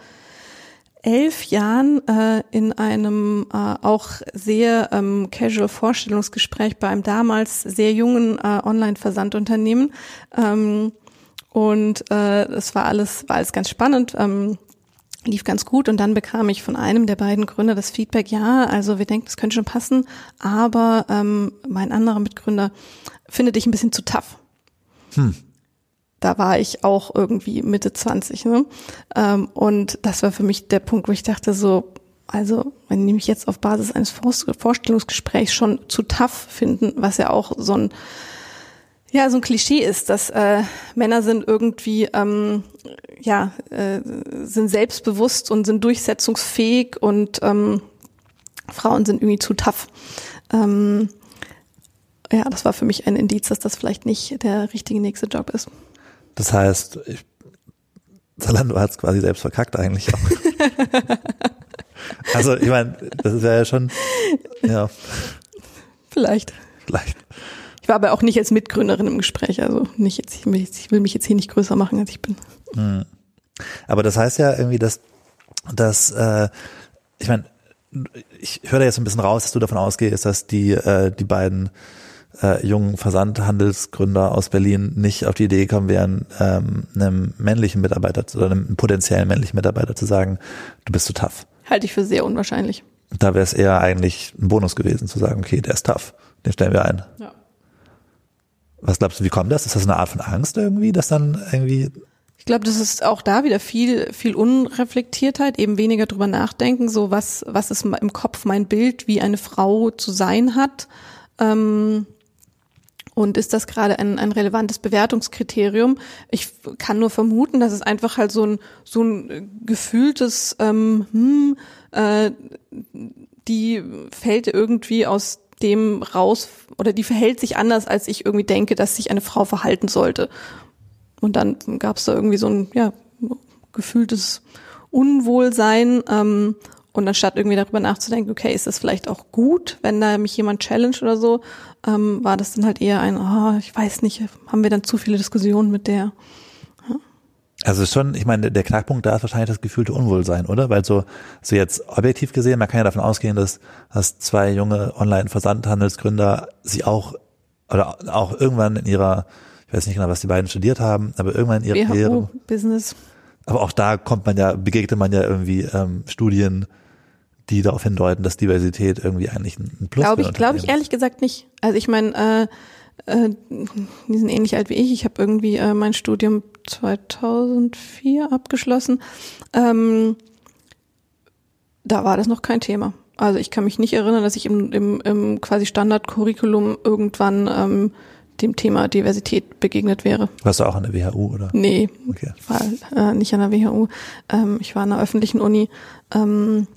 elf Jahren äh, in einem äh, auch sehr ähm, casual Vorstellungsgespräch bei einem damals sehr jungen äh, Online-Versandunternehmen. Ähm, und äh, es war alles, war alles ganz spannend. Ähm, lief ganz gut und dann bekam ich von einem der beiden Gründer das Feedback, ja, also wir denken, das könnte schon passen, aber ähm, mein anderer Mitgründer findet dich ein bisschen zu tough. Hm. Da war ich auch irgendwie Mitte 20. Ne? Ähm, und das war für mich der Punkt, wo ich dachte so, also wenn die mich jetzt auf Basis eines Vorstellungsgesprächs schon zu tough finden, was ja auch so ein ja, so ein Klischee ist, dass äh, Männer sind irgendwie, ähm, ja, äh, sind selbstbewusst und sind durchsetzungsfähig und ähm, Frauen sind irgendwie zu tough. Ähm, ja, das war für mich ein Indiz, dass das vielleicht nicht der richtige nächste Job ist. Das heißt, ich, Zalando hat es quasi selbst verkackt eigentlich auch. [laughs] also ich meine, das ist ja schon, ja. Vielleicht. Vielleicht. Ich war aber auch nicht als Mitgründerin im Gespräch, also nicht jetzt, ich will mich jetzt hier nicht größer machen, als ich bin. Hm. Aber das heißt ja irgendwie, dass, dass äh, ich meine, ich höre da jetzt ein bisschen raus, dass du davon ausgehst, dass die, äh, die beiden äh, jungen Versandhandelsgründer aus Berlin nicht auf die Idee gekommen wären, ähm, einem männlichen Mitarbeiter oder einem potenziellen männlichen Mitarbeiter zu sagen, du bist zu so tough. Halte ich für sehr unwahrscheinlich. Da wäre es eher eigentlich ein Bonus gewesen, zu sagen, okay, der ist tough, den stellen wir ein. Ja. Was glaubst du, wie kommt das? Ist das eine Art von Angst irgendwie, dass dann irgendwie ich glaube, das ist auch da wieder viel, viel Unreflektiertheit, eben weniger drüber nachdenken, so was, was ist im Kopf mein Bild, wie eine Frau zu sein hat. Ähm, und ist das gerade ein, ein relevantes Bewertungskriterium? Ich kann nur vermuten, dass es einfach halt so ein, so ein gefühltes, ähm, hm, äh, die fällt irgendwie aus dem raus oder die verhält sich anders, als ich irgendwie denke, dass sich eine Frau verhalten sollte. Und dann gab es da irgendwie so ein ja, gefühltes Unwohlsein. Ähm, und anstatt irgendwie darüber nachzudenken, okay, ist das vielleicht auch gut, wenn da mich jemand challenge oder so, ähm, war das dann halt eher ein, oh, ich weiß nicht, haben wir dann zu viele Diskussionen mit der. Also schon, ich meine, der Knackpunkt da ist wahrscheinlich das gefühlte Unwohlsein, oder? Weil so, so jetzt objektiv gesehen, man kann ja davon ausgehen, dass, dass zwei junge Online-Versandhandelsgründer sich auch oder auch irgendwann in ihrer, ich weiß nicht genau, was die beiden studiert haben, aber irgendwann in ihrer Karriere. Business. Aber auch da kommt man ja, begegnet man ja irgendwie ähm, Studien, die darauf hindeuten, dass Diversität irgendwie eigentlich ein Plus Glaube ich, glaube ich ehrlich gesagt nicht. Also ich meine, äh, äh, die sind ähnlich alt wie ich. Ich habe irgendwie äh, mein Studium 2004 abgeschlossen. Ähm, da war das noch kein Thema. Also ich kann mich nicht erinnern, dass ich im, im, im quasi Standardcurriculum irgendwann ähm, dem Thema Diversität begegnet wäre. Warst du auch an der WHU oder? Nee, okay. war äh, nicht an der WHU. Ähm, ich war an der öffentlichen Uni. Ähm,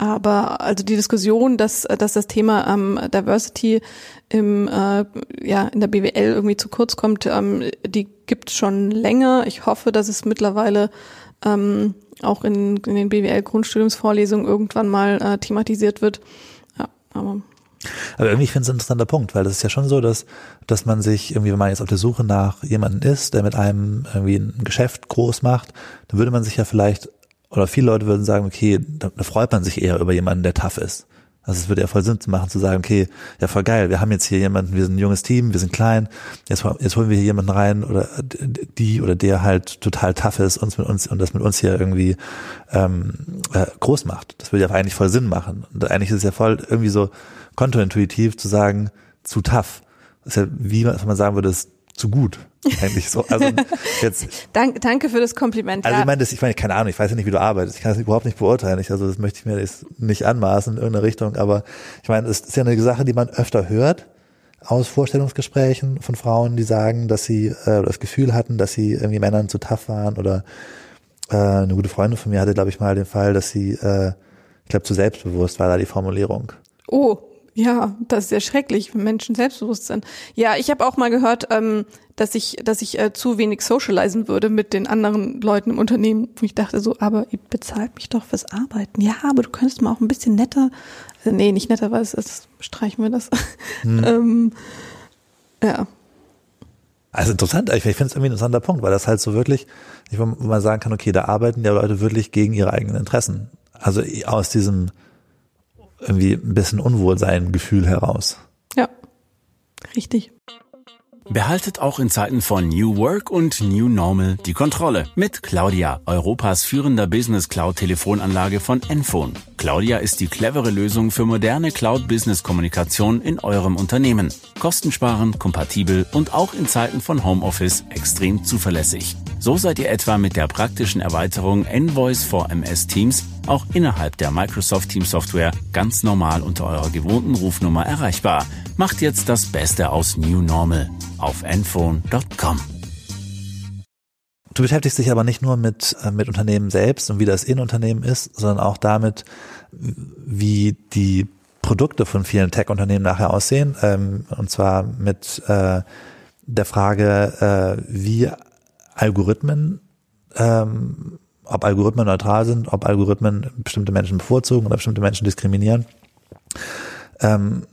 aber also die Diskussion, dass, dass das Thema ähm, Diversity im, äh, ja, in der BWL irgendwie zu kurz kommt, ähm, die gibt schon länger. Ich hoffe, dass es mittlerweile ähm, auch in, in den BWL-Grundstudiumsvorlesungen irgendwann mal äh, thematisiert wird. Ja, aber aber irgendwie finde ich es ein interessanter Punkt, weil das ist ja schon so, dass, dass man sich irgendwie, wenn man jetzt auf der Suche nach jemanden ist, der mit einem irgendwie ein Geschäft groß macht, dann würde man sich ja vielleicht, oder viele Leute würden sagen, okay, da, da freut man sich eher über jemanden, der tough ist. Also es würde ja voll Sinn machen, zu sagen, okay, ja voll geil, wir haben jetzt hier jemanden, wir sind ein junges Team, wir sind klein, jetzt, jetzt holen wir hier jemanden rein oder die oder der halt total tough ist uns mit uns und das mit uns hier irgendwie ähm, äh, groß macht. Das würde ja eigentlich voll Sinn machen. Und eigentlich ist es ja voll irgendwie so kontointuitiv zu sagen, zu tough. Das ist ja wie man sagen würde, ist zu gut. Eigentlich so. Also [laughs] jetzt. danke, danke für das Kompliment. Also ich meine, das, ich meine, keine Ahnung, ich weiß ja nicht, wie du arbeitest. Ich kann das überhaupt nicht beurteilen. Ich, also das möchte ich mir jetzt nicht anmaßen in irgendeine Richtung. Aber ich meine, es ist ja eine Sache, die man öfter hört aus Vorstellungsgesprächen von Frauen, die sagen, dass sie äh, das Gefühl hatten, dass sie irgendwie Männern zu tough waren oder äh, eine gute Freundin von mir hatte, glaube ich, mal den Fall, dass sie, äh, ich glaube, zu selbstbewusst war da die Formulierung. Oh, ja, das ist ja schrecklich, wenn Menschen selbstbewusst sind. Ja, ich habe auch mal gehört, ähm, dass ich, dass ich äh, zu wenig socialisen würde mit den anderen Leuten im Unternehmen. Und ich dachte so, aber ihr bezahlt mich doch fürs Arbeiten. Ja, aber du könntest mal auch ein bisschen netter. Also, nee, nicht netter, weil es ist, streichen wir das. Hm. [laughs] ähm, ja. Also interessant, ich finde es irgendwie ein interessanter Punkt, weil das halt so wirklich, ich wo man sagen kann, okay, da arbeiten ja Leute wirklich gegen ihre eigenen Interessen. Also aus diesem irgendwie ein bisschen Unwohlsein-Gefühl heraus. Ja, richtig. Behaltet auch in Zeiten von New Work und New Normal die Kontrolle mit Claudia, Europas führender Business Cloud Telefonanlage von Enphone. Claudia ist die clevere Lösung für moderne Cloud Business Kommunikation in eurem Unternehmen. Kostensparend, kompatibel und auch in Zeiten von Homeoffice extrem zuverlässig. So seid ihr etwa mit der praktischen Erweiterung Envoice for MS Teams auch innerhalb der Microsoft Teams Software ganz normal unter eurer gewohnten Rufnummer erreichbar. Macht jetzt das Beste aus New Normal auf enphone.com. Du beschäftigst dich aber nicht nur mit, äh, mit Unternehmen selbst und wie das in Unternehmen ist, sondern auch damit, wie die Produkte von vielen Tech-Unternehmen nachher aussehen. Ähm, und zwar mit äh, der Frage, äh, wie Algorithmen, ähm, ob Algorithmen neutral sind, ob Algorithmen bestimmte Menschen bevorzugen oder bestimmte Menschen diskriminieren. Ähm,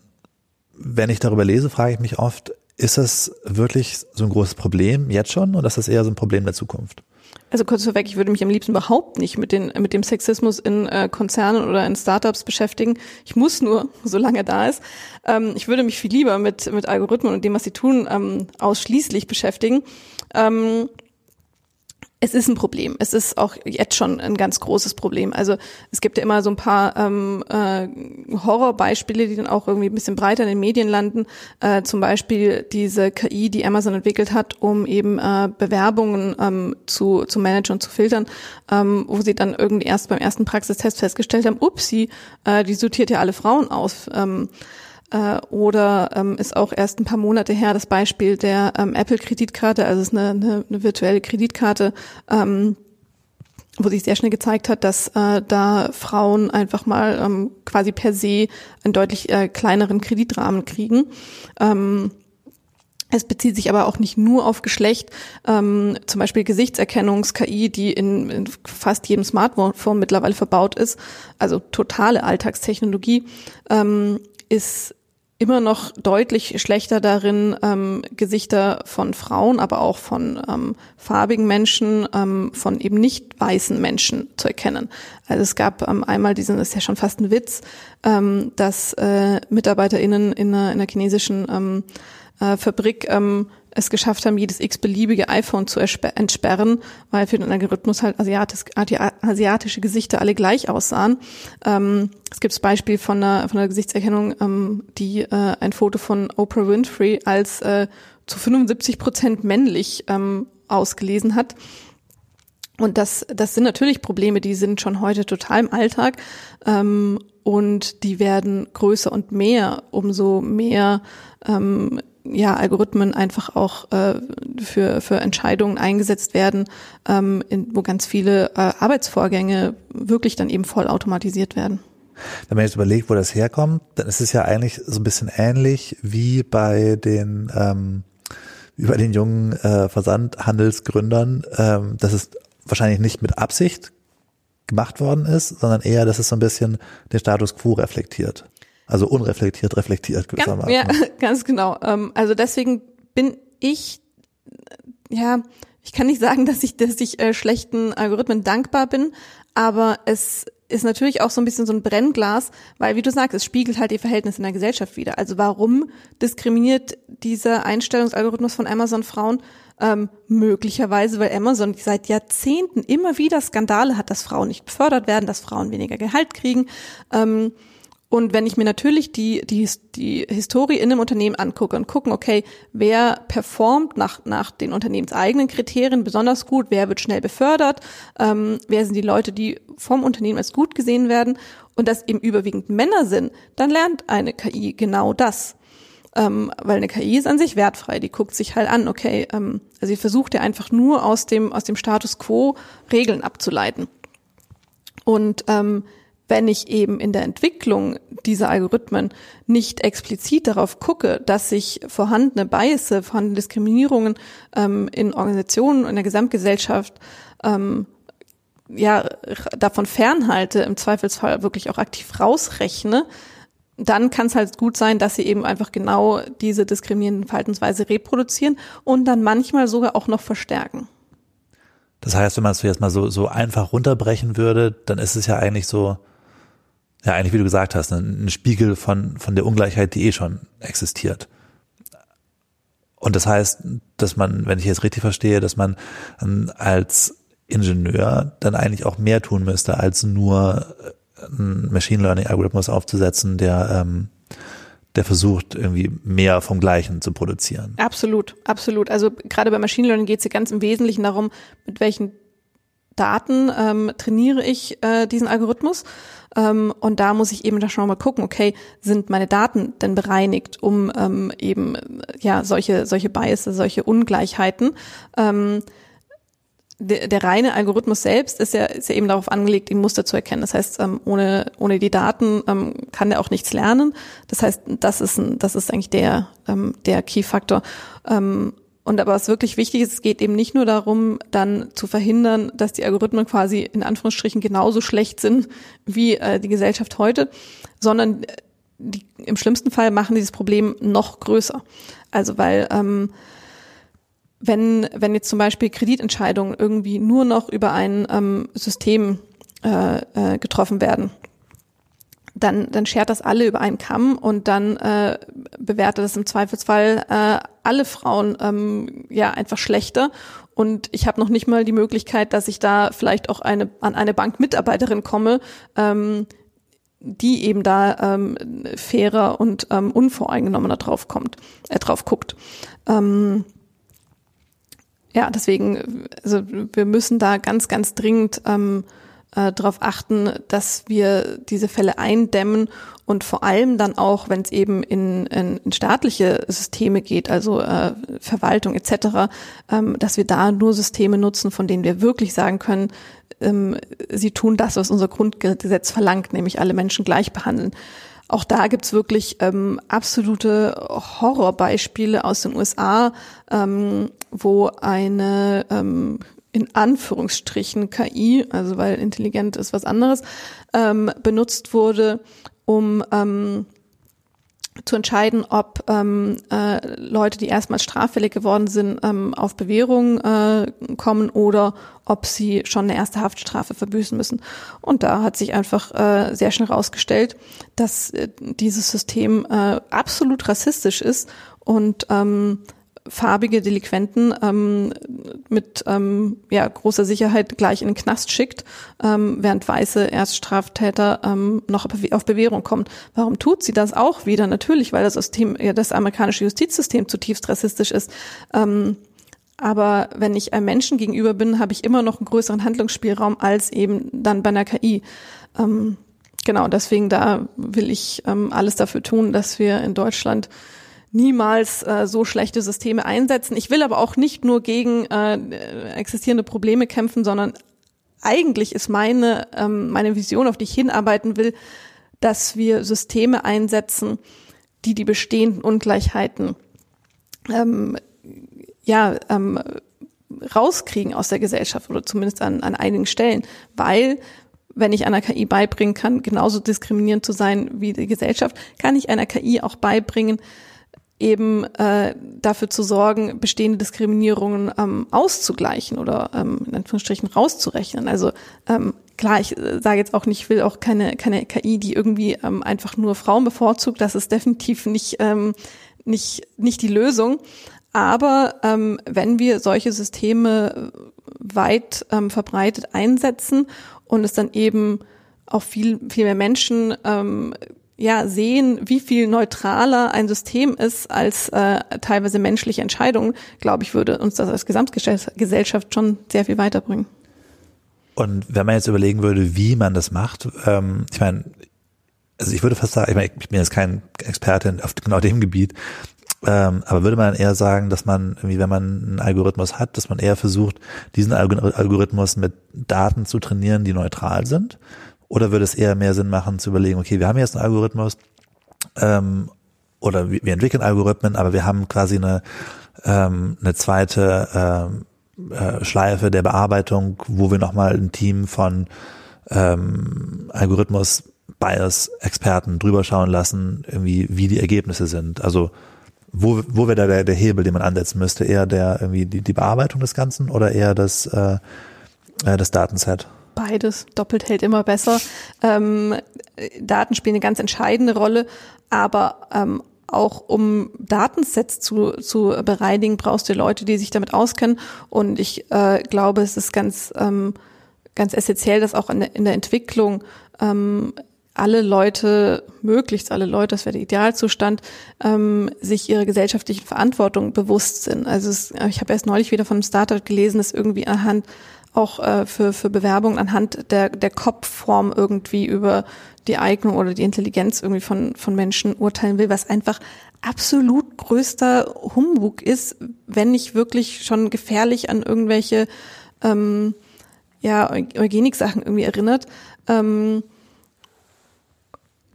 wenn ich darüber lese, frage ich mich oft, ist das wirklich so ein großes Problem jetzt schon oder ist das eher so ein Problem der Zukunft? Also kurz vorweg, ich würde mich am liebsten überhaupt nicht mit, den, mit dem Sexismus in äh, Konzernen oder in Startups beschäftigen. Ich muss nur, [laughs] solange er da ist. Ähm, ich würde mich viel lieber mit, mit Algorithmen und dem, was sie tun, ähm, ausschließlich beschäftigen. Ähm, es ist ein Problem. Es ist auch jetzt schon ein ganz großes Problem. Also es gibt ja immer so ein paar ähm, äh, Horrorbeispiele, die dann auch irgendwie ein bisschen breiter in den Medien landen. Äh, zum Beispiel diese KI, die Amazon entwickelt hat, um eben äh, Bewerbungen ähm, zu, zu managen und zu filtern, ähm, wo sie dann irgendwie erst beim ersten Praxistest festgestellt haben, upsi, äh, die sortiert ja alle Frauen aus. Ähm, äh, oder ähm, ist auch erst ein paar Monate her das Beispiel der ähm, Apple-Kreditkarte, also es ist eine, eine, eine virtuelle Kreditkarte, ähm, wo sich sehr schnell gezeigt hat, dass äh, da Frauen einfach mal ähm, quasi per se einen deutlich äh, kleineren Kreditrahmen kriegen. Ähm, es bezieht sich aber auch nicht nur auf Geschlecht. Ähm, zum Beispiel Gesichtserkennungs-KI, die in, in, fast jedem Smartphone mittlerweile verbaut ist, also totale Alltagstechnologie, ähm, ist immer noch deutlich schlechter darin, ähm, Gesichter von Frauen, aber auch von ähm, farbigen Menschen, ähm, von eben nicht weißen Menschen zu erkennen. Also es gab ähm, einmal diesen, das ist ja schon fast ein Witz, ähm, dass äh, MitarbeiterInnen in einer, in einer chinesischen ähm, äh, Fabrik ähm, es geschafft haben, jedes x-beliebige iPhone zu entsperren, weil für den Algorithmus halt asiatisch, asiatische Gesichter alle gleich aussahen. Ähm, es gibt das Beispiel von einer, von einer Gesichtserkennung, ähm, die äh, ein Foto von Oprah Winfrey als äh, zu 75 Prozent männlich ähm, ausgelesen hat. Und das, das sind natürlich Probleme, die sind schon heute total im Alltag. Ähm, und die werden größer und mehr, umso mehr ähm, ja, Algorithmen einfach auch äh, für, für Entscheidungen eingesetzt werden, ähm, in, wo ganz viele äh, Arbeitsvorgänge wirklich dann eben voll automatisiert werden. Wenn man jetzt überlegt, wo das herkommt, dann ist es ja eigentlich so ein bisschen ähnlich wie bei den ähm, bei den jungen äh, Versandhandelsgründern, ähm, dass es wahrscheinlich nicht mit Absicht gemacht worden ist, sondern eher, dass es so ein bisschen den Status quo reflektiert. Also unreflektiert, reflektiert gewissermaßen. Ja, [laughs] ganz genau. Ähm, also deswegen bin ich, ja, ich kann nicht sagen, [laughs] dass ich, dass ich äh, schlechten Algorithmen dankbar bin, aber es ist natürlich auch so ein bisschen so ein Brennglas, weil wie du sagst, es spiegelt halt die Verhältnisse in der Gesellschaft wieder. Also warum diskriminiert dieser Einstellungsalgorithmus von Amazon Frauen? Ähm, möglicherweise, weil Amazon seit Jahrzehnten immer wieder Skandale hat, dass Frauen nicht befördert werden, dass Frauen weniger Gehalt kriegen. Ähm, und wenn ich mir natürlich die, die, die Historie in einem Unternehmen angucke und gucken, okay, wer performt nach, nach den unternehmenseigenen Kriterien besonders gut, wer wird schnell befördert, ähm, wer sind die Leute, die vom Unternehmen als gut gesehen werden und das eben überwiegend Männer sind, dann lernt eine KI genau das. Ähm, weil eine KI ist an sich wertfrei, die guckt sich halt an, okay, ähm, also sie versucht ja einfach nur aus dem, aus dem Status quo Regeln abzuleiten. Und ähm, wenn ich eben in der Entwicklung dieser Algorithmen nicht explizit darauf gucke, dass sich vorhandene Biases, vorhandene Diskriminierungen ähm, in Organisationen, in der Gesamtgesellschaft ähm, ja davon fernhalte, im Zweifelsfall wirklich auch aktiv rausrechne, dann kann es halt gut sein, dass sie eben einfach genau diese diskriminierenden Verhaltensweise reproduzieren und dann manchmal sogar auch noch verstärken. Das heißt, wenn man es jetzt mal so, so einfach runterbrechen würde, dann ist es ja eigentlich so, ja eigentlich, wie du gesagt hast, ein Spiegel von, von der Ungleichheit, die eh schon existiert. Und das heißt, dass man, wenn ich jetzt richtig verstehe, dass man ähm, als Ingenieur dann eigentlich auch mehr tun müsste, als nur einen Machine Learning Algorithmus aufzusetzen, der, ähm, der versucht, irgendwie mehr vom Gleichen zu produzieren. Absolut, absolut. Also gerade bei Machine Learning geht es ja ganz im Wesentlichen darum, mit welchen Daten ähm, trainiere ich äh, diesen Algorithmus. Ähm, und da muss ich eben da schon mal gucken, okay, sind meine Daten denn bereinigt, um ähm, eben ja solche solche Biases, solche Ungleichheiten ähm, der, der reine Algorithmus selbst ist ja, ist ja eben darauf angelegt, die Muster zu erkennen. Das heißt, ähm, ohne, ohne die Daten ähm, kann er auch nichts lernen. Das heißt, das ist, ein, das ist eigentlich der, ähm, der Key-Faktor. Ähm, und aber was wirklich wichtig ist, es geht eben nicht nur darum, dann zu verhindern, dass die Algorithmen quasi in Anführungsstrichen genauso schlecht sind wie äh, die Gesellschaft heute, sondern die, im schlimmsten Fall machen dieses Problem noch größer. Also weil ähm, wenn, wenn jetzt zum Beispiel Kreditentscheidungen irgendwie nur noch über ein ähm, System äh, äh, getroffen werden, dann, dann schert das alle über einen Kamm und dann äh, bewertet das im Zweifelsfall äh, alle Frauen ähm, ja einfach schlechter. Und ich habe noch nicht mal die Möglichkeit, dass ich da vielleicht auch eine, an eine Bankmitarbeiterin komme, ähm, die eben da ähm, fairer und ähm, unvoreingenommener drauf kommt, äh, drauf guckt. Ähm, ja, deswegen, also wir müssen da ganz, ganz dringend ähm, äh, darauf achten, dass wir diese Fälle eindämmen und vor allem dann auch, wenn es eben in, in, in staatliche Systeme geht, also äh, Verwaltung etc., ähm, dass wir da nur Systeme nutzen, von denen wir wirklich sagen können, ähm, sie tun das, was unser Grundgesetz verlangt, nämlich alle Menschen gleich behandeln. Auch da gibt's wirklich ähm, absolute Horrorbeispiele aus den USA, ähm, wo eine ähm, in Anführungsstrichen KI, also weil intelligent ist was anderes, ähm, benutzt wurde, um ähm, zu entscheiden, ob ähm, äh, Leute, die erstmals straffällig geworden sind, ähm, auf Bewährung äh, kommen oder ob sie schon eine erste Haftstrafe verbüßen müssen. Und da hat sich einfach äh, sehr schnell herausgestellt, dass äh, dieses System äh, absolut rassistisch ist und ähm, farbige Delinquenten ähm, mit ähm, ja, großer Sicherheit gleich in den Knast schickt, ähm, während weiße Erststraftäter ähm, noch auf Bewährung kommen. Warum tut sie das auch wieder? Natürlich, weil das System, ja, das amerikanische Justizsystem zutiefst rassistisch ist. Ähm, aber wenn ich einem Menschen gegenüber bin, habe ich immer noch einen größeren Handlungsspielraum als eben dann bei einer KI. Ähm, genau, deswegen da will ich ähm, alles dafür tun, dass wir in Deutschland niemals äh, so schlechte Systeme einsetzen. Ich will aber auch nicht nur gegen äh, existierende Probleme kämpfen, sondern eigentlich ist meine, ähm, meine Vision, auf die ich hinarbeiten will, dass wir Systeme einsetzen, die die bestehenden Ungleichheiten ähm, ja, ähm, rauskriegen aus der Gesellschaft oder zumindest an, an einigen Stellen, weil wenn ich einer KI beibringen kann, genauso diskriminierend zu sein wie die Gesellschaft, kann ich einer KI auch beibringen, eben äh, dafür zu sorgen, bestehende Diskriminierungen ähm, auszugleichen oder ähm, in Anführungsstrichen rauszurechnen. Also ähm, klar, ich äh, sage jetzt auch nicht, ich will auch keine, keine KI, die irgendwie ähm, einfach nur Frauen bevorzugt. Das ist definitiv nicht, ähm, nicht, nicht die Lösung. Aber ähm, wenn wir solche Systeme weit ähm, verbreitet einsetzen und es dann eben auch viel, viel mehr Menschen ähm, ja sehen, wie viel neutraler ein System ist als äh, teilweise menschliche Entscheidungen, glaube ich, würde uns das als Gesamtgesellschaft schon sehr viel weiterbringen. Und wenn man jetzt überlegen würde, wie man das macht, ähm, ich meine, also ich würde fast sagen, ich, meine, ich bin jetzt kein Experte auf genau dem Gebiet, ähm, aber würde man eher sagen, dass man, irgendwie, wenn man einen Algorithmus hat, dass man eher versucht, diesen Algorithmus mit Daten zu trainieren, die neutral sind? Oder würde es eher mehr Sinn machen zu überlegen, okay, wir haben jetzt einen Algorithmus ähm, oder wir, wir entwickeln Algorithmen, aber wir haben quasi eine, ähm, eine zweite ähm, äh, Schleife der Bearbeitung, wo wir nochmal ein Team von ähm, Algorithmus Bias-Experten drüber schauen lassen, irgendwie, wie die Ergebnisse sind. Also wo, wo wäre da der, der Hebel, den man ansetzen müsste? Eher der irgendwie die, die Bearbeitung des Ganzen oder eher das, äh, äh das Datenset? Beides. Doppelt hält immer besser. Ähm, Daten spielen eine ganz entscheidende Rolle, aber ähm, auch um Datensets zu, zu bereinigen, brauchst du Leute, die sich damit auskennen. Und ich äh, glaube, es ist ganz, ähm, ganz essentiell, dass auch in der, in der Entwicklung ähm, alle Leute, möglichst alle Leute, das wäre der Idealzustand, ähm, sich ihrer gesellschaftlichen Verantwortung bewusst sind. Also es, ich habe erst neulich wieder von einem Startup gelesen, dass irgendwie anhand auch äh, für, für Bewerbungen anhand der, der Kopfform irgendwie über die Eignung oder die Intelligenz irgendwie von, von Menschen urteilen will, was einfach absolut größter Humbug ist, wenn nicht wirklich schon gefährlich an irgendwelche ähm, ja, Eugenik-Sachen irgendwie erinnert. Ähm,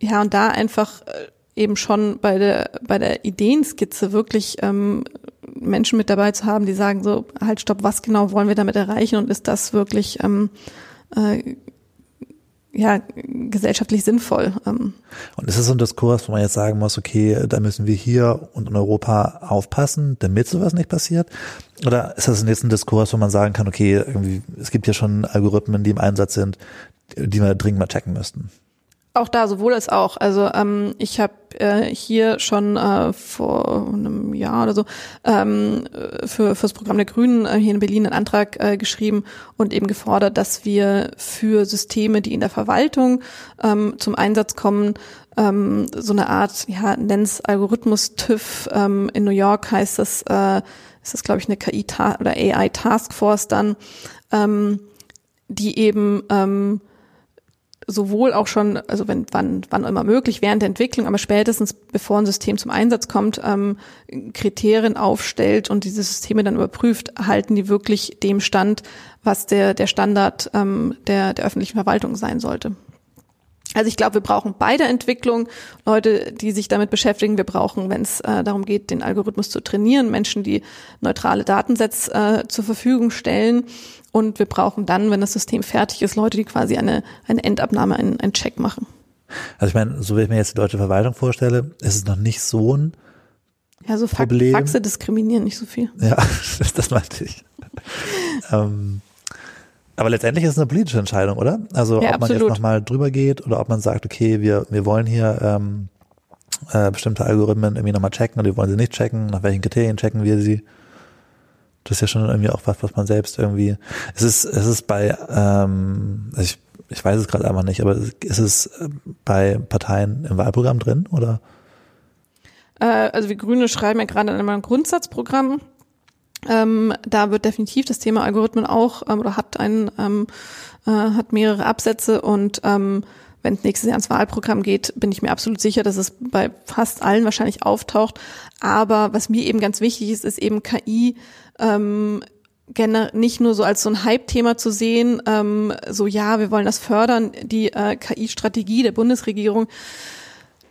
ja, und da einfach äh, eben schon bei der, bei der Ideenskizze wirklich ähm, Menschen mit dabei zu haben, die sagen so, halt stopp, was genau wollen wir damit erreichen und ist das wirklich ähm, äh, ja, gesellschaftlich sinnvoll. Ähm. Und ist es so ein Diskurs, wo man jetzt sagen muss, okay, da müssen wir hier und in Europa aufpassen, damit sowas nicht passiert? Oder ist das jetzt ein Diskurs, wo man sagen kann, okay, irgendwie, es gibt ja schon Algorithmen, die im Einsatz sind, die wir dringend mal checken müssten? Auch da, sowohl als auch. Also ähm, ich habe äh, hier schon äh, vor einem Jahr oder so ähm, für fürs Programm der Grünen äh, hier in Berlin einen Antrag äh, geschrieben und eben gefordert, dass wir für Systeme, die in der Verwaltung ähm, zum Einsatz kommen, ähm, so eine Art, ja, nenn's Algorithmus TÜV. Ähm, in New York heißt das, äh, ist das glaube ich eine KI oder AI Taskforce dann, ähm, die eben ähm, sowohl auch schon, also wenn wann, wann immer möglich, während der Entwicklung, aber spätestens bevor ein System zum Einsatz kommt, ähm, Kriterien aufstellt und diese Systeme dann überprüft, halten die wirklich dem Stand, was der, der Standard ähm, der, der öffentlichen Verwaltung sein sollte. Also ich glaube, wir brauchen bei der Entwicklung Leute, die sich damit beschäftigen. Wir brauchen, wenn es äh, darum geht, den Algorithmus zu trainieren, Menschen, die neutrale Datensätze äh, zur Verfügung stellen. Und wir brauchen dann, wenn das System fertig ist, Leute, die quasi eine, eine Endabnahme, einen, einen Check machen. Also ich meine, so wie ich mir jetzt die deutsche Verwaltung vorstelle, ist es noch nicht so ein ja, so Problem. Faxe diskriminieren nicht so viel. Ja, [laughs] das, das meinte ich. [laughs] ähm, aber letztendlich ist es eine politische Entscheidung, oder? Also ja, ob man absolut. jetzt nochmal drüber geht oder ob man sagt, okay, wir, wir wollen hier ähm, äh, bestimmte Algorithmen irgendwie nochmal checken oder wir wollen sie nicht checken, nach welchen Kriterien checken wir sie. Das ist ja schon irgendwie auch was, was man selbst irgendwie. Es ist, es ist bei, ähm, also ich, ich weiß es gerade einfach nicht, aber ist es bei Parteien im Wahlprogramm drin oder? Äh, also wir Grüne schreiben ja gerade an einem Grundsatzprogramm. Ähm, da wird definitiv das Thema Algorithmen auch ähm, oder hat einen ähm, äh, hat mehrere Absätze und ähm, wenn es nächstes Jahr ins Wahlprogramm geht, bin ich mir absolut sicher, dass es bei fast allen wahrscheinlich auftaucht. Aber was mir eben ganz wichtig ist, ist eben KI ähm, nicht nur so als so ein Hype-Thema zu sehen, ähm, so ja, wir wollen das fördern, die äh, KI-Strategie der Bundesregierung.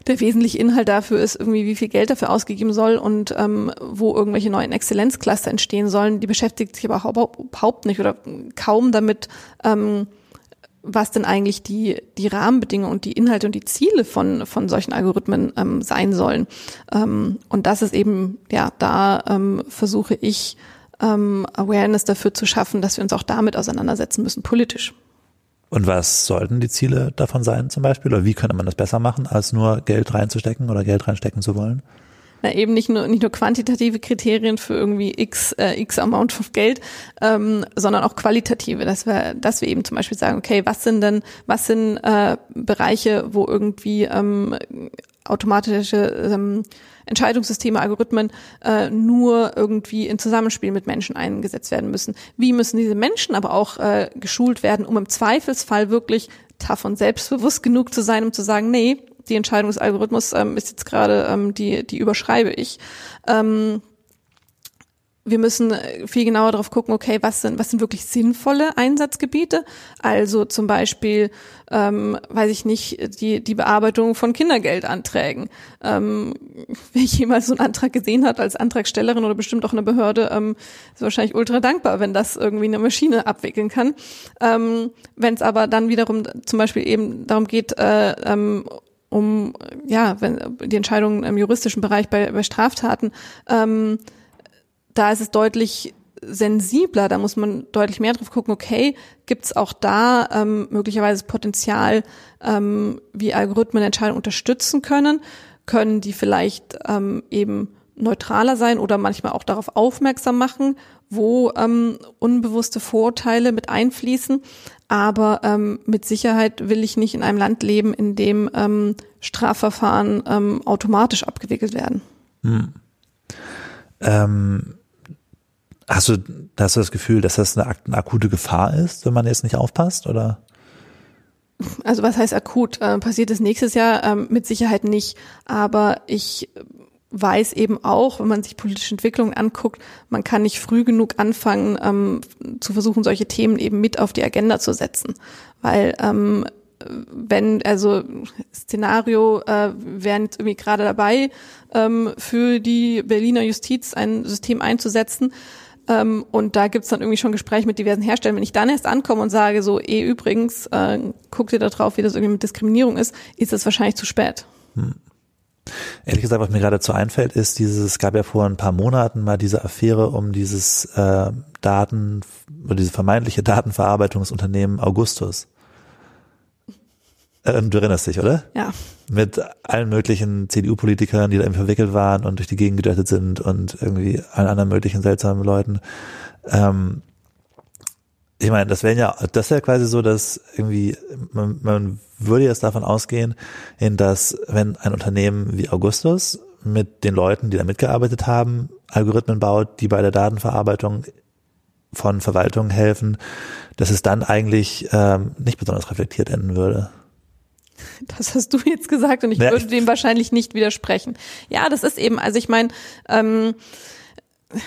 Der wesentliche Inhalt dafür ist irgendwie, wie viel Geld dafür ausgegeben soll und ähm, wo irgendwelche neuen Exzellenzcluster entstehen sollen. Die beschäftigt sich aber überhaupt nicht oder kaum damit, ähm, was denn eigentlich die, die Rahmenbedingungen und die Inhalte und die Ziele von, von solchen Algorithmen ähm, sein sollen. Ähm, und das ist eben, ja, da ähm, versuche ich ähm, Awareness dafür zu schaffen, dass wir uns auch damit auseinandersetzen müssen, politisch. Und was sollten die Ziele davon sein zum Beispiel? Oder wie könnte man das besser machen, als nur Geld reinzustecken oder Geld reinstecken zu wollen? Na, eben nicht nur nicht nur quantitative Kriterien für irgendwie x äh, x Amount of Geld, ähm, sondern auch qualitative, dass wir dass wir eben zum Beispiel sagen, okay, was sind denn was sind äh, Bereiche, wo irgendwie ähm, automatische ähm, Entscheidungssysteme, Algorithmen äh, nur irgendwie in Zusammenspiel mit Menschen eingesetzt werden müssen. Wie müssen diese Menschen aber auch äh, geschult werden, um im Zweifelsfall wirklich tough und selbstbewusst genug zu sein, um zu sagen, nee, die Entscheidung des Algorithmus ähm, ist jetzt gerade, ähm, die, die überschreibe ich. Ähm, wir müssen viel genauer darauf gucken, okay, was sind, was sind wirklich sinnvolle Einsatzgebiete? Also zum Beispiel, ähm, weiß ich nicht, die, die Bearbeitung von Kindergeldanträgen. Ähm, [laughs] wer jemals so einen Antrag gesehen hat als Antragstellerin oder bestimmt auch eine Behörde, ähm, ist wahrscheinlich ultra dankbar, wenn das irgendwie eine Maschine abwickeln kann. Ähm, wenn es aber dann wiederum zum Beispiel eben darum geht, äh, ähm, um ja, wenn die Entscheidungen im juristischen Bereich bei, bei Straftaten, ähm, da ist es deutlich sensibler, da muss man deutlich mehr drauf gucken, okay, gibt es auch da ähm, möglicherweise Potenzial, ähm, wie Algorithmen Entscheidungen unterstützen können, können die vielleicht ähm, eben neutraler sein oder manchmal auch darauf aufmerksam machen, wo ähm, unbewusste Vorurteile mit einfließen. Aber ähm, mit Sicherheit will ich nicht in einem Land leben, in dem ähm, Strafverfahren ähm, automatisch abgewickelt werden. Hm. Ähm, hast du, hast du das Gefühl, dass das eine, eine akute Gefahr ist, wenn man jetzt nicht aufpasst, oder? Also was heißt akut? Äh, passiert es nächstes Jahr? Ähm, mit Sicherheit nicht. Aber ich weiß eben auch, wenn man sich politische Entwicklungen anguckt, man kann nicht früh genug anfangen, ähm, zu versuchen, solche Themen eben mit auf die Agenda zu setzen. Weil ähm, wenn, also Szenario, äh, wären irgendwie gerade dabei, ähm, für die Berliner Justiz ein System einzusetzen, ähm, und da gibt's dann irgendwie schon Gespräche mit diversen Herstellern. Wenn ich dann erst ankomme und sage, so, eh übrigens, äh, guckt ihr da drauf, wie das irgendwie mit Diskriminierung ist, ist das wahrscheinlich zu spät. Hm. Ehrlich gesagt, was mir geradezu einfällt, ist dieses, es gab ja vor ein paar Monaten mal diese Affäre um dieses äh, Daten, oder diese vermeintliche Datenverarbeitungsunternehmen Augustus. Äh, du erinnerst dich, oder? Ja. Mit allen möglichen CDU-Politikern, die da eben verwickelt waren und durch die Gegend gedettet sind und irgendwie allen anderen möglichen seltsamen Leuten. Ähm, ich meine, das wäre ja, das wäre quasi so, dass irgendwie, man, man würde jetzt davon ausgehen, in dass, wenn ein Unternehmen wie Augustus mit den Leuten, die da mitgearbeitet haben, Algorithmen baut, die bei der Datenverarbeitung von Verwaltungen helfen, dass es dann eigentlich ähm, nicht besonders reflektiert enden würde. Das hast du jetzt gesagt und ich ja, würde dem wahrscheinlich nicht widersprechen. Ja, das ist eben, also ich meine, ähm,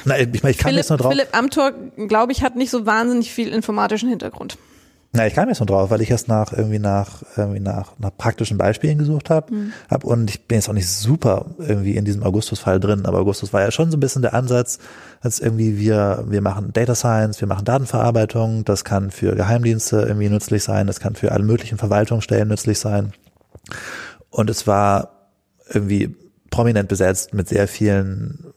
na, ich, mein, ich kam Philipp, jetzt nur drauf. Philipp Amthor, glaube ich, hat nicht so wahnsinnig viel informatischen Hintergrund. Na, ich kam jetzt nur drauf, weil ich erst nach irgendwie nach irgendwie nach nach praktischen Beispielen gesucht habe, mhm. hab und ich bin jetzt auch nicht super irgendwie in diesem Augustus-Fall drin, aber Augustus war ja schon so ein bisschen der Ansatz, als irgendwie wir wir machen Data Science, wir machen Datenverarbeitung, das kann für Geheimdienste irgendwie nützlich sein, das kann für alle möglichen Verwaltungsstellen nützlich sein. Und es war irgendwie prominent besetzt mit sehr vielen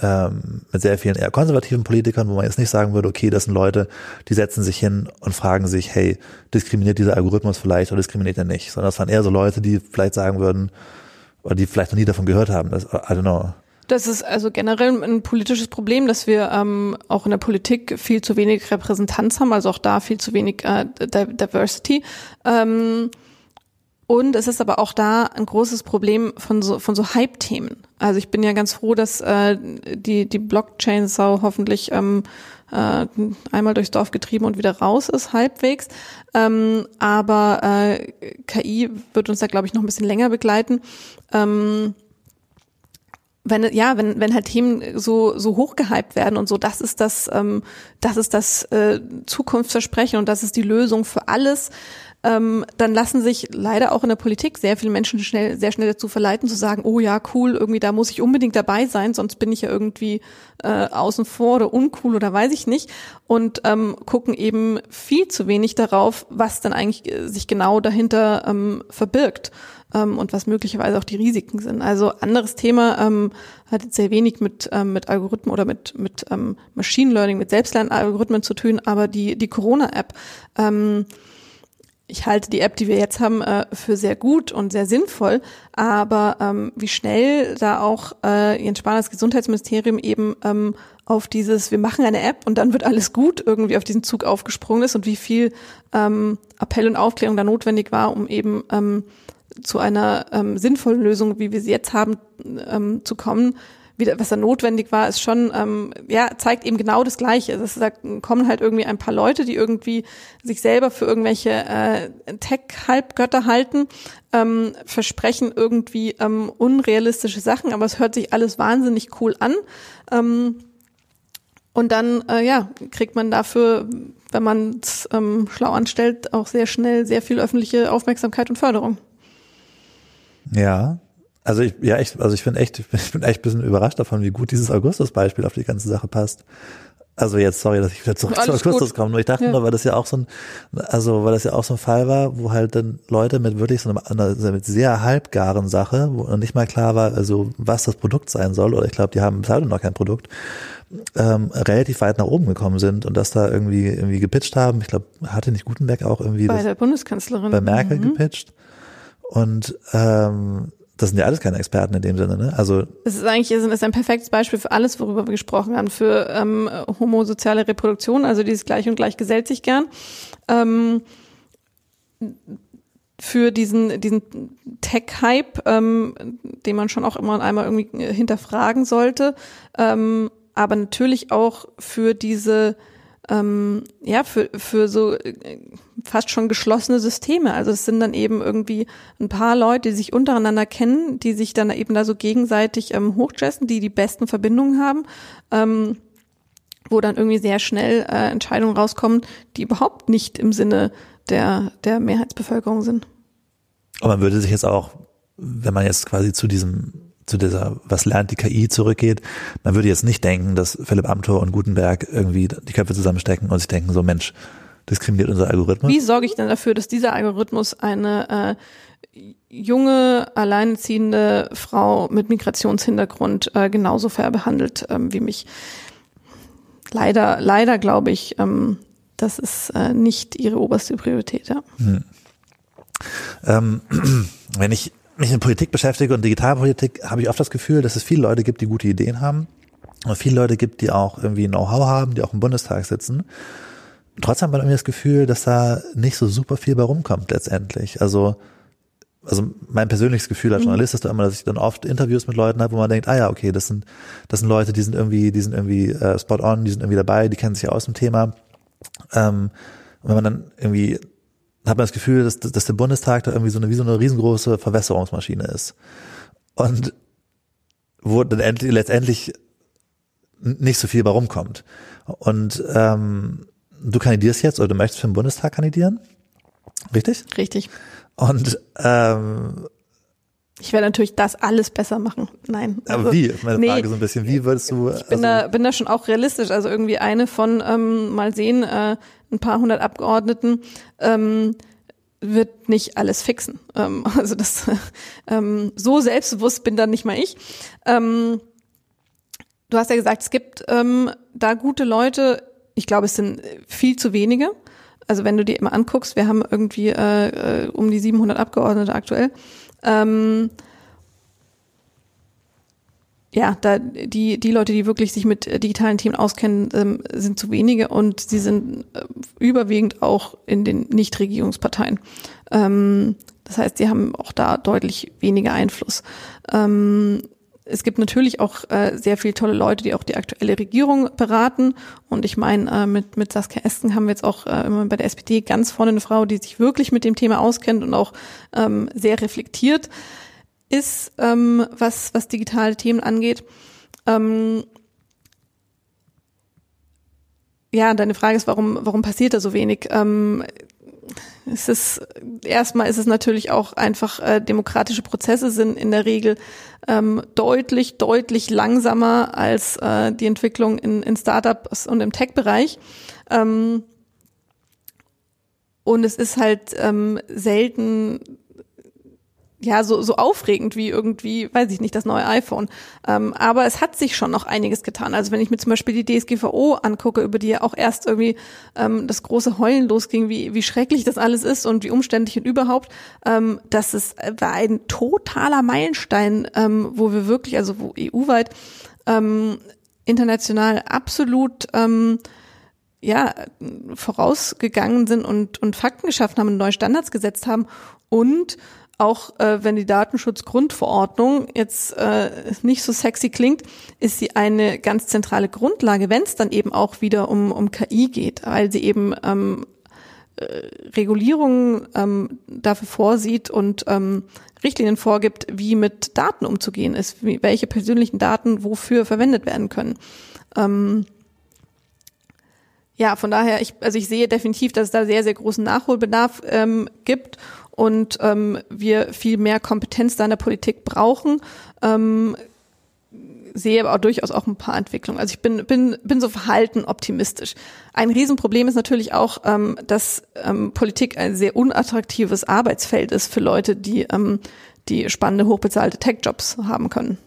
ähm, mit sehr vielen eher konservativen Politikern, wo man jetzt nicht sagen würde, okay, das sind Leute, die setzen sich hin und fragen sich, hey, diskriminiert dieser Algorithmus vielleicht oder diskriminiert er nicht, sondern das waren eher so Leute, die vielleicht sagen würden, oder die vielleicht noch nie davon gehört haben, das, I don't know. Das ist also generell ein politisches Problem, dass wir ähm, auch in der Politik viel zu wenig Repräsentanz haben, also auch da viel zu wenig äh, Diversity. Ähm, und es ist aber auch da ein großes Problem von so, von so Hype-Themen. Also ich bin ja ganz froh, dass äh, die, die Blockchain-Sau hoffentlich ähm, äh, einmal durchs Dorf getrieben und wieder raus ist, halbwegs. Ähm, aber äh, KI wird uns da, glaube ich, noch ein bisschen länger begleiten. Ähm, wenn ja, wenn wenn halt Themen so so hochgehypt werden und so, das ist das ähm, das ist das äh, Zukunftsversprechen und das ist die Lösung für alles ähm, dann lassen sich leider auch in der Politik sehr viele Menschen schnell, sehr schnell dazu verleiten, zu sagen, oh ja, cool, irgendwie da muss ich unbedingt dabei sein, sonst bin ich ja irgendwie äh, außen vor oder uncool oder weiß ich nicht. Und ähm, gucken eben viel zu wenig darauf, was dann eigentlich äh, sich genau dahinter ähm, verbirgt ähm, und was möglicherweise auch die Risiken sind. Also anderes Thema ähm, hat jetzt sehr wenig mit ähm, mit Algorithmen oder mit mit ähm, Machine Learning, mit Selbstlernalgorithmen zu tun, aber die die Corona App ähm, ich halte die App, die wir jetzt haben, äh, für sehr gut und sehr sinnvoll. Aber ähm, wie schnell da auch äh, Jens Spahn, das Gesundheitsministerium eben ähm, auf dieses, wir machen eine App und dann wird alles gut, irgendwie auf diesen Zug aufgesprungen ist und wie viel ähm, Appell und Aufklärung da notwendig war, um eben ähm, zu einer ähm, sinnvollen Lösung, wie wir sie jetzt haben, ähm, zu kommen, wieder, was da notwendig war, ist schon, ähm, ja, zeigt eben genau das Gleiche. Es da kommen halt irgendwie ein paar Leute, die irgendwie sich selber für irgendwelche äh, Tech-Halbgötter halten, ähm, versprechen irgendwie ähm, unrealistische Sachen, aber es hört sich alles wahnsinnig cool an. Ähm, und dann, äh, ja, kriegt man dafür, wenn man es ähm, schlau anstellt, auch sehr schnell sehr viel öffentliche Aufmerksamkeit und Förderung. Ja, also ich, ja, echt, also ich bin echt, [laughs] ich bin echt ein bisschen überrascht davon, wie gut dieses Augustus-Beispiel auf die ganze Sache passt. Also jetzt, sorry, dass ich wieder zurück Alles zu Augustus komme, nur ich dachte ja. nur, weil das ja auch so ein, also weil das ja auch so ein Fall war, wo halt dann Leute mit wirklich so einer, einer mit sehr halbgaren Sache, wo nicht mal klar war, also was das Produkt sein soll, oder ich glaube, die haben bis heute noch kein Produkt, ähm, relativ weit nach oben gekommen sind und das da irgendwie irgendwie gepitcht haben. Ich glaube, hatte nicht Gutenberg auch irgendwie bei der Bundeskanzlerin bei Merkel mhm. gepitcht und ähm, das sind ja alles keine Experten in dem Sinne, ne? Also es ist eigentlich es ist ein perfektes Beispiel für alles, worüber wir gesprochen haben, für ähm, homosoziale Reproduktion, also dieses Gleich und Gleich gesellt sich gern. Ähm, für diesen, diesen Tech-Hype, ähm, den man schon auch immer einmal irgendwie hinterfragen sollte, ähm, aber natürlich auch für diese ähm, ja, für, für so äh, fast schon geschlossene Systeme. Also es sind dann eben irgendwie ein paar Leute, die sich untereinander kennen, die sich dann eben da so gegenseitig ähm, hochjessen, die die besten Verbindungen haben, ähm, wo dann irgendwie sehr schnell äh, Entscheidungen rauskommen, die überhaupt nicht im Sinne der, der Mehrheitsbevölkerung sind. Und man würde sich jetzt auch, wenn man jetzt quasi zu diesem zu dieser, was lernt die KI zurückgeht, man würde jetzt nicht denken, dass Philipp Amthor und Gutenberg irgendwie die Köpfe zusammenstecken und sich denken, so Mensch, diskriminiert unser Algorithmus. Wie sorge ich denn dafür, dass dieser Algorithmus eine äh, junge, alleineziehende Frau mit Migrationshintergrund äh, genauso fair behandelt ähm, wie mich? Leider, leider glaube ich, ähm, das ist äh, nicht ihre oberste Priorität. Ja. Hm. Ähm, [clears throat] wenn ich mich in Politik beschäftige und Digitalpolitik, habe ich oft das Gefühl, dass es viele Leute gibt, die gute Ideen haben. Und viele Leute gibt, die auch irgendwie Know-how haben, die auch im Bundestag sitzen. Trotzdem hat man irgendwie das Gefühl, dass da nicht so super viel bei rumkommt letztendlich. Also, also mein persönliches Gefühl als mhm. Journalist ist da immer, dass ich dann oft Interviews mit Leuten habe, wo man denkt, ah ja, okay, das sind, das sind Leute, die sind irgendwie, die sind irgendwie äh, spot on, die sind irgendwie dabei, die kennen sich ja aus dem Thema. Ähm, und wenn man dann irgendwie hat man das Gefühl, dass, dass der Bundestag da irgendwie so eine, wie so eine riesengroße Verwässerungsmaschine ist. Und wo dann endlich, letztendlich nicht so viel bei rumkommt. Und ähm, du kandidierst jetzt oder du möchtest für den Bundestag kandidieren? Richtig? Richtig. Und ähm, ich werde natürlich das alles besser machen. Nein. Also, aber wie? Meine nee, Frage so ein bisschen. Wie würdest du? Ich bin also, da bin da schon auch realistisch. Also irgendwie eine von ähm, mal sehen. Äh, ein paar hundert Abgeordneten ähm, wird nicht alles fixen. Ähm, [laughs] also das [laughs] ähm, so selbstbewusst bin dann nicht mal ich. Ähm, du hast ja gesagt, es gibt ähm, da gute Leute. Ich glaube, es sind viel zu wenige. Also wenn du dir immer anguckst, wir haben irgendwie äh, äh um die 700 Abgeordnete aktuell. Ähm, ja, da die die Leute, die wirklich sich mit äh, digitalen Themen auskennen, ähm, sind zu wenige und sie sind äh, überwiegend auch in den Nichtregierungsparteien. Ähm, das heißt, sie haben auch da deutlich weniger Einfluss. Ähm, es gibt natürlich auch äh, sehr viele tolle Leute, die auch die aktuelle Regierung beraten. Und ich meine, äh, mit, mit Saskia Esken haben wir jetzt auch äh, immer bei der SPD ganz vorne eine Frau, die sich wirklich mit dem Thema auskennt und auch ähm, sehr reflektiert ist, ähm, was, was digitale Themen angeht. Ähm, ja, deine Frage ist, warum, warum passiert da so wenig? Ähm, es ist erstmal ist es natürlich auch einfach äh, demokratische Prozesse sind in der Regel ähm, deutlich deutlich langsamer als äh, die Entwicklung in, in Startups und im Tech-Bereich. Ähm, und es ist halt ähm, selten ja, so, so aufregend wie irgendwie, weiß ich nicht, das neue iPhone. Ähm, aber es hat sich schon noch einiges getan. Also wenn ich mir zum Beispiel die DSGVO angucke, über die ja auch erst irgendwie ähm, das große Heulen losging, wie, wie schrecklich das alles ist und wie umständlich und überhaupt, ähm, das ist, war ein totaler Meilenstein, ähm, wo wir wirklich, also wo EU-weit ähm, international absolut ähm, ja, vorausgegangen sind und, und Fakten geschaffen haben und neue Standards gesetzt haben und auch äh, wenn die Datenschutzgrundverordnung jetzt äh, nicht so sexy klingt, ist sie eine ganz zentrale Grundlage, wenn es dann eben auch wieder um, um KI geht, weil sie eben ähm, äh, Regulierungen ähm, dafür vorsieht und ähm, Richtlinien vorgibt, wie mit Daten umzugehen ist, wie, welche persönlichen Daten wofür verwendet werden können. Ähm, ja, von daher, ich, also ich sehe definitiv, dass es da sehr, sehr großen Nachholbedarf ähm, gibt und ähm, wir viel mehr Kompetenz da in der Politik brauchen. Ähm, sehe aber auch durchaus auch ein paar Entwicklungen. Also ich bin, bin, bin so verhalten optimistisch. Ein Riesenproblem ist natürlich auch, ähm, dass ähm, Politik ein sehr unattraktives Arbeitsfeld ist für Leute, die, ähm, die spannende, hochbezahlte Tech-Jobs haben können.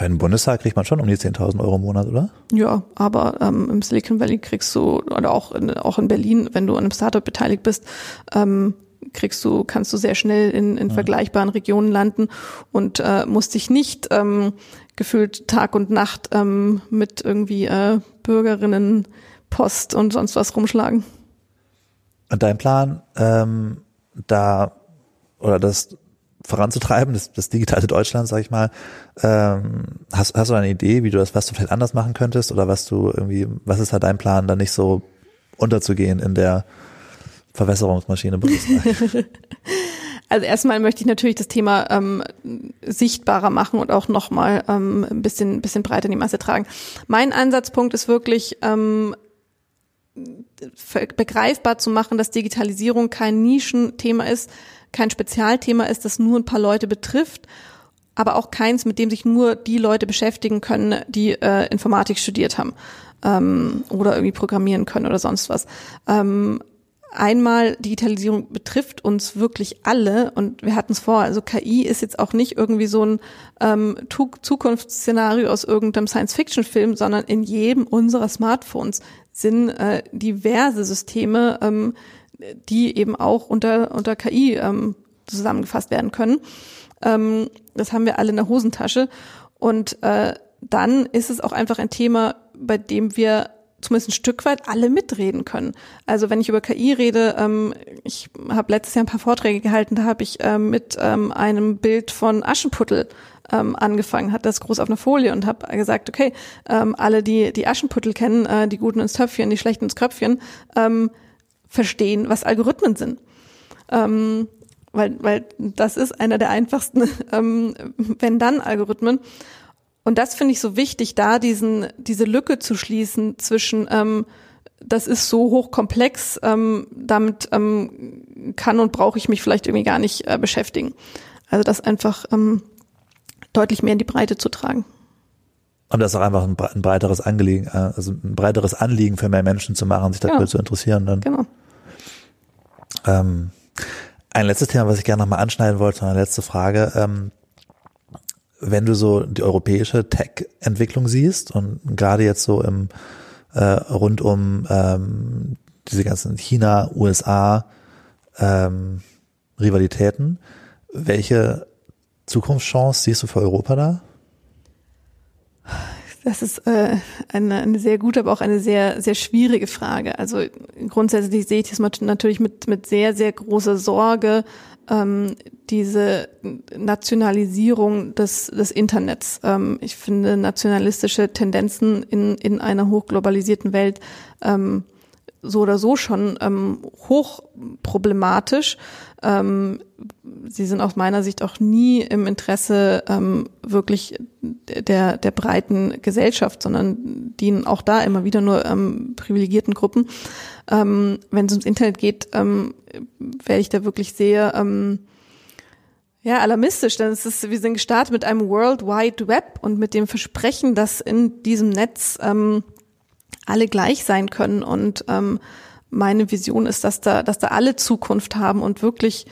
Im Bundestag kriegt man schon um die 10.000 Euro im Monat, oder? Ja, aber ähm, im Silicon Valley kriegst du, oder auch in, auch in Berlin, wenn du an einem Startup beteiligt bist, ähm, kriegst du, kannst du sehr schnell in, in vergleichbaren Regionen landen und äh, musst dich nicht ähm, gefühlt Tag und Nacht ähm, mit irgendwie äh, Bürgerinnen, Post und sonst was rumschlagen. Und dein Plan, ähm, da oder das voranzutreiben, das, das digitale Deutschland, sag ich mal, ähm, hast, hast du eine Idee, wie du das, was du vielleicht anders machen könntest oder was du irgendwie, was ist halt dein Plan, da nicht so unterzugehen in der Verwässerungsmaschine Bundesreich? [laughs] Also erstmal möchte ich natürlich das Thema ähm, sichtbarer machen und auch nochmal ähm, ein bisschen, bisschen breiter in die Masse tragen. Mein Ansatzpunkt ist wirklich ähm, begreifbar zu machen, dass Digitalisierung kein Nischenthema ist, kein Spezialthema ist, das nur ein paar Leute betrifft, aber auch keins, mit dem sich nur die Leute beschäftigen können, die äh, Informatik studiert haben ähm, oder irgendwie programmieren können oder sonst was. Ähm, einmal Digitalisierung betrifft uns wirklich alle und wir hatten es vor, also KI ist jetzt auch nicht irgendwie so ein ähm, Zukunftsszenario aus irgendeinem Science-Fiction-Film, sondern in jedem unserer Smartphones sind äh, diverse Systeme, ähm, die eben auch unter, unter KI ähm, zusammengefasst werden können. Ähm, das haben wir alle in der Hosentasche. Und äh, dann ist es auch einfach ein Thema, bei dem wir zumindest ein Stück weit alle mitreden können. Also wenn ich über KI rede, ähm, ich habe letztes Jahr ein paar Vorträge gehalten, da habe ich ähm, mit ähm, einem Bild von Aschenputtel ähm, angefangen, hat das groß auf einer Folie und habe gesagt, okay, ähm, alle, die die Aschenputtel kennen, äh, die Guten ins Töpfchen, die Schlechten ins Kröpfchen, ähm, verstehen, was Algorithmen sind. Ähm, weil, weil das ist einer der einfachsten [laughs] ähm, Wenn-Dann-Algorithmen. Und das finde ich so wichtig, da diesen, diese Lücke zu schließen zwischen, ähm, das ist so hochkomplex, ähm, damit ähm, kann und brauche ich mich vielleicht irgendwie gar nicht äh, beschäftigen. Also das einfach ähm, deutlich mehr in die Breite zu tragen. Und das ist auch einfach ein, ein breiteres Anliegen, äh, also ein breiteres Anliegen für mehr Menschen zu machen, sich dafür genau. zu interessieren. Dann. Genau. Ähm, ein letztes Thema, was ich gerne nochmal anschneiden wollte, eine letzte Frage. Ähm, wenn du so die europäische Tech-Entwicklung siehst und gerade jetzt so im äh, rund um ähm, diese ganzen China, USA ähm, Rivalitäten, welche Zukunftschance siehst du für Europa da? Das ist äh, eine, eine sehr gute, aber auch eine sehr, sehr schwierige Frage. Also grundsätzlich sehe ich das natürlich mit, mit sehr, sehr großer Sorge, ähm, diese Nationalisierung des, des Internets. Ähm, ich finde nationalistische Tendenzen in, in einer hochglobalisierten Welt ähm, so oder so schon ähm, hochproblematisch. Ähm, sie sind aus meiner Sicht auch nie im Interesse ähm, wirklich der, der breiten Gesellschaft, sondern dienen auch da immer wieder nur ähm, privilegierten Gruppen. Ähm, Wenn es ums Internet geht, ähm, werde ich da wirklich sehr ähm, ja, alarmistisch, denn es ist, wir sind gestartet mit einem World Wide Web und mit dem Versprechen, dass in diesem Netz ähm, alle gleich sein können. Und ähm, meine Vision ist, dass da, dass da alle Zukunft haben und wirklich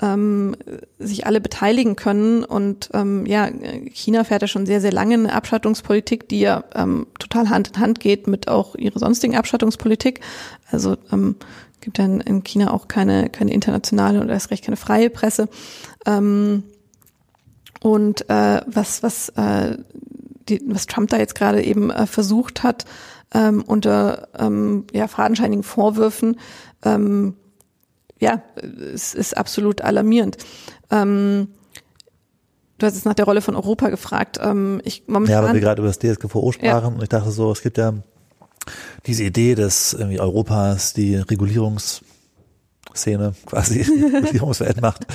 ähm, sich alle beteiligen können. Und ähm, ja, China fährt ja schon sehr, sehr lange eine Abschattungspolitik, die ja ähm, total Hand in Hand geht mit auch ihrer sonstigen Abschattungspolitik. Also ähm, gibt ja in, in China auch keine, keine internationale oder erst recht keine freie Presse. Ähm, und äh, was, was, äh, die, was Trump da jetzt gerade eben äh, versucht hat, ähm, unter ähm, ja, fadenscheinigen Vorwürfen, ähm, ja, es ist absolut alarmierend. Ähm, du hast jetzt nach der Rolle von Europa gefragt. Ähm, ich momentan, ja, weil wir gerade über das DSGVO sprachen ja. und ich dachte so, es gibt ja diese Idee, dass irgendwie Europas die Regulierungsszene quasi [laughs] Regulierungswelt macht.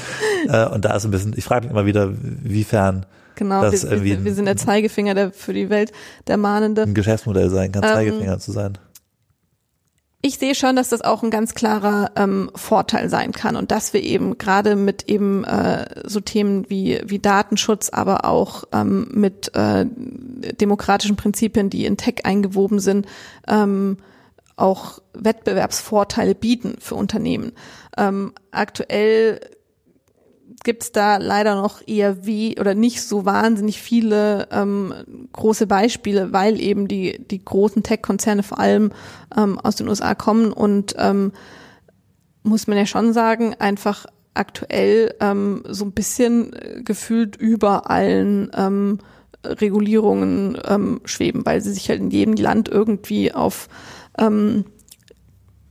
Äh, und da ist ein bisschen, ich frage mich immer wieder, wiefern Genau, wir, wir, wir, sind der Zeigefinger der, für die Welt, der Mahnende. Ein Geschäftsmodell sein kann, ähm, Zeigefinger zu sein. Ich sehe schon, dass das auch ein ganz klarer ähm, Vorteil sein kann und dass wir eben gerade mit eben äh, so Themen wie, wie Datenschutz, aber auch ähm, mit äh, demokratischen Prinzipien, die in Tech eingewoben sind, ähm, auch Wettbewerbsvorteile bieten für Unternehmen. Ähm, aktuell gibt's da leider noch eher wie oder nicht so wahnsinnig viele ähm, große Beispiele, weil eben die, die großen Tech-Konzerne vor allem ähm, aus den USA kommen und ähm, muss man ja schon sagen, einfach aktuell ähm, so ein bisschen äh, gefühlt über allen ähm, Regulierungen ähm, schweben, weil sie sich halt in jedem Land irgendwie auf ähm,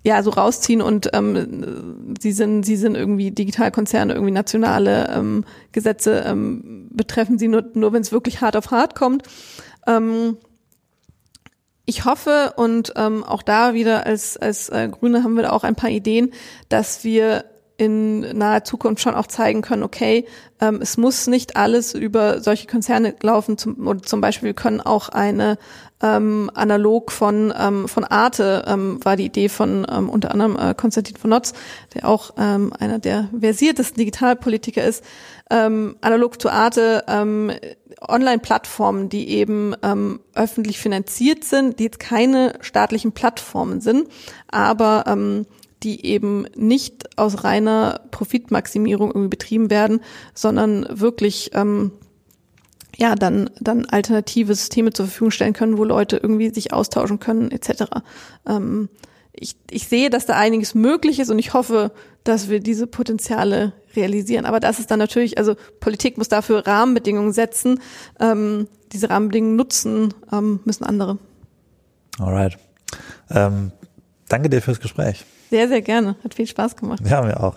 ja so rausziehen und ähm, sie sind sie sind irgendwie Digitalkonzerne irgendwie nationale ähm, Gesetze ähm, betreffen sie nur nur wenn es wirklich hart auf hart kommt ähm, ich hoffe und ähm, auch da wieder als als äh, Grüne haben wir da auch ein paar Ideen dass wir in naher Zukunft schon auch zeigen können, okay, ähm, es muss nicht alles über solche Konzerne laufen. Zum, oder zum Beispiel können auch eine ähm, analog von ähm, von Arte ähm, war die Idee von ähm, unter anderem äh, Konstantin von Notz, der auch ähm, einer der versiertesten Digitalpolitiker ist, ähm, analog zu Arte ähm, Online-Plattformen, die eben ähm, öffentlich finanziert sind, die jetzt keine staatlichen Plattformen sind, aber ähm, die eben nicht aus reiner Profitmaximierung irgendwie betrieben werden, sondern wirklich ähm, ja dann dann alternative Systeme zur Verfügung stellen können, wo Leute irgendwie sich austauschen können etc. Ähm, ich, ich sehe, dass da einiges möglich ist und ich hoffe, dass wir diese Potenziale realisieren. Aber das ist dann natürlich, also Politik muss dafür Rahmenbedingungen setzen. Ähm, diese Rahmenbedingungen nutzen ähm, müssen andere. Alright. Ähm, danke dir fürs Gespräch. Sehr, sehr gerne. Hat viel Spaß gemacht. Ja, mir auch.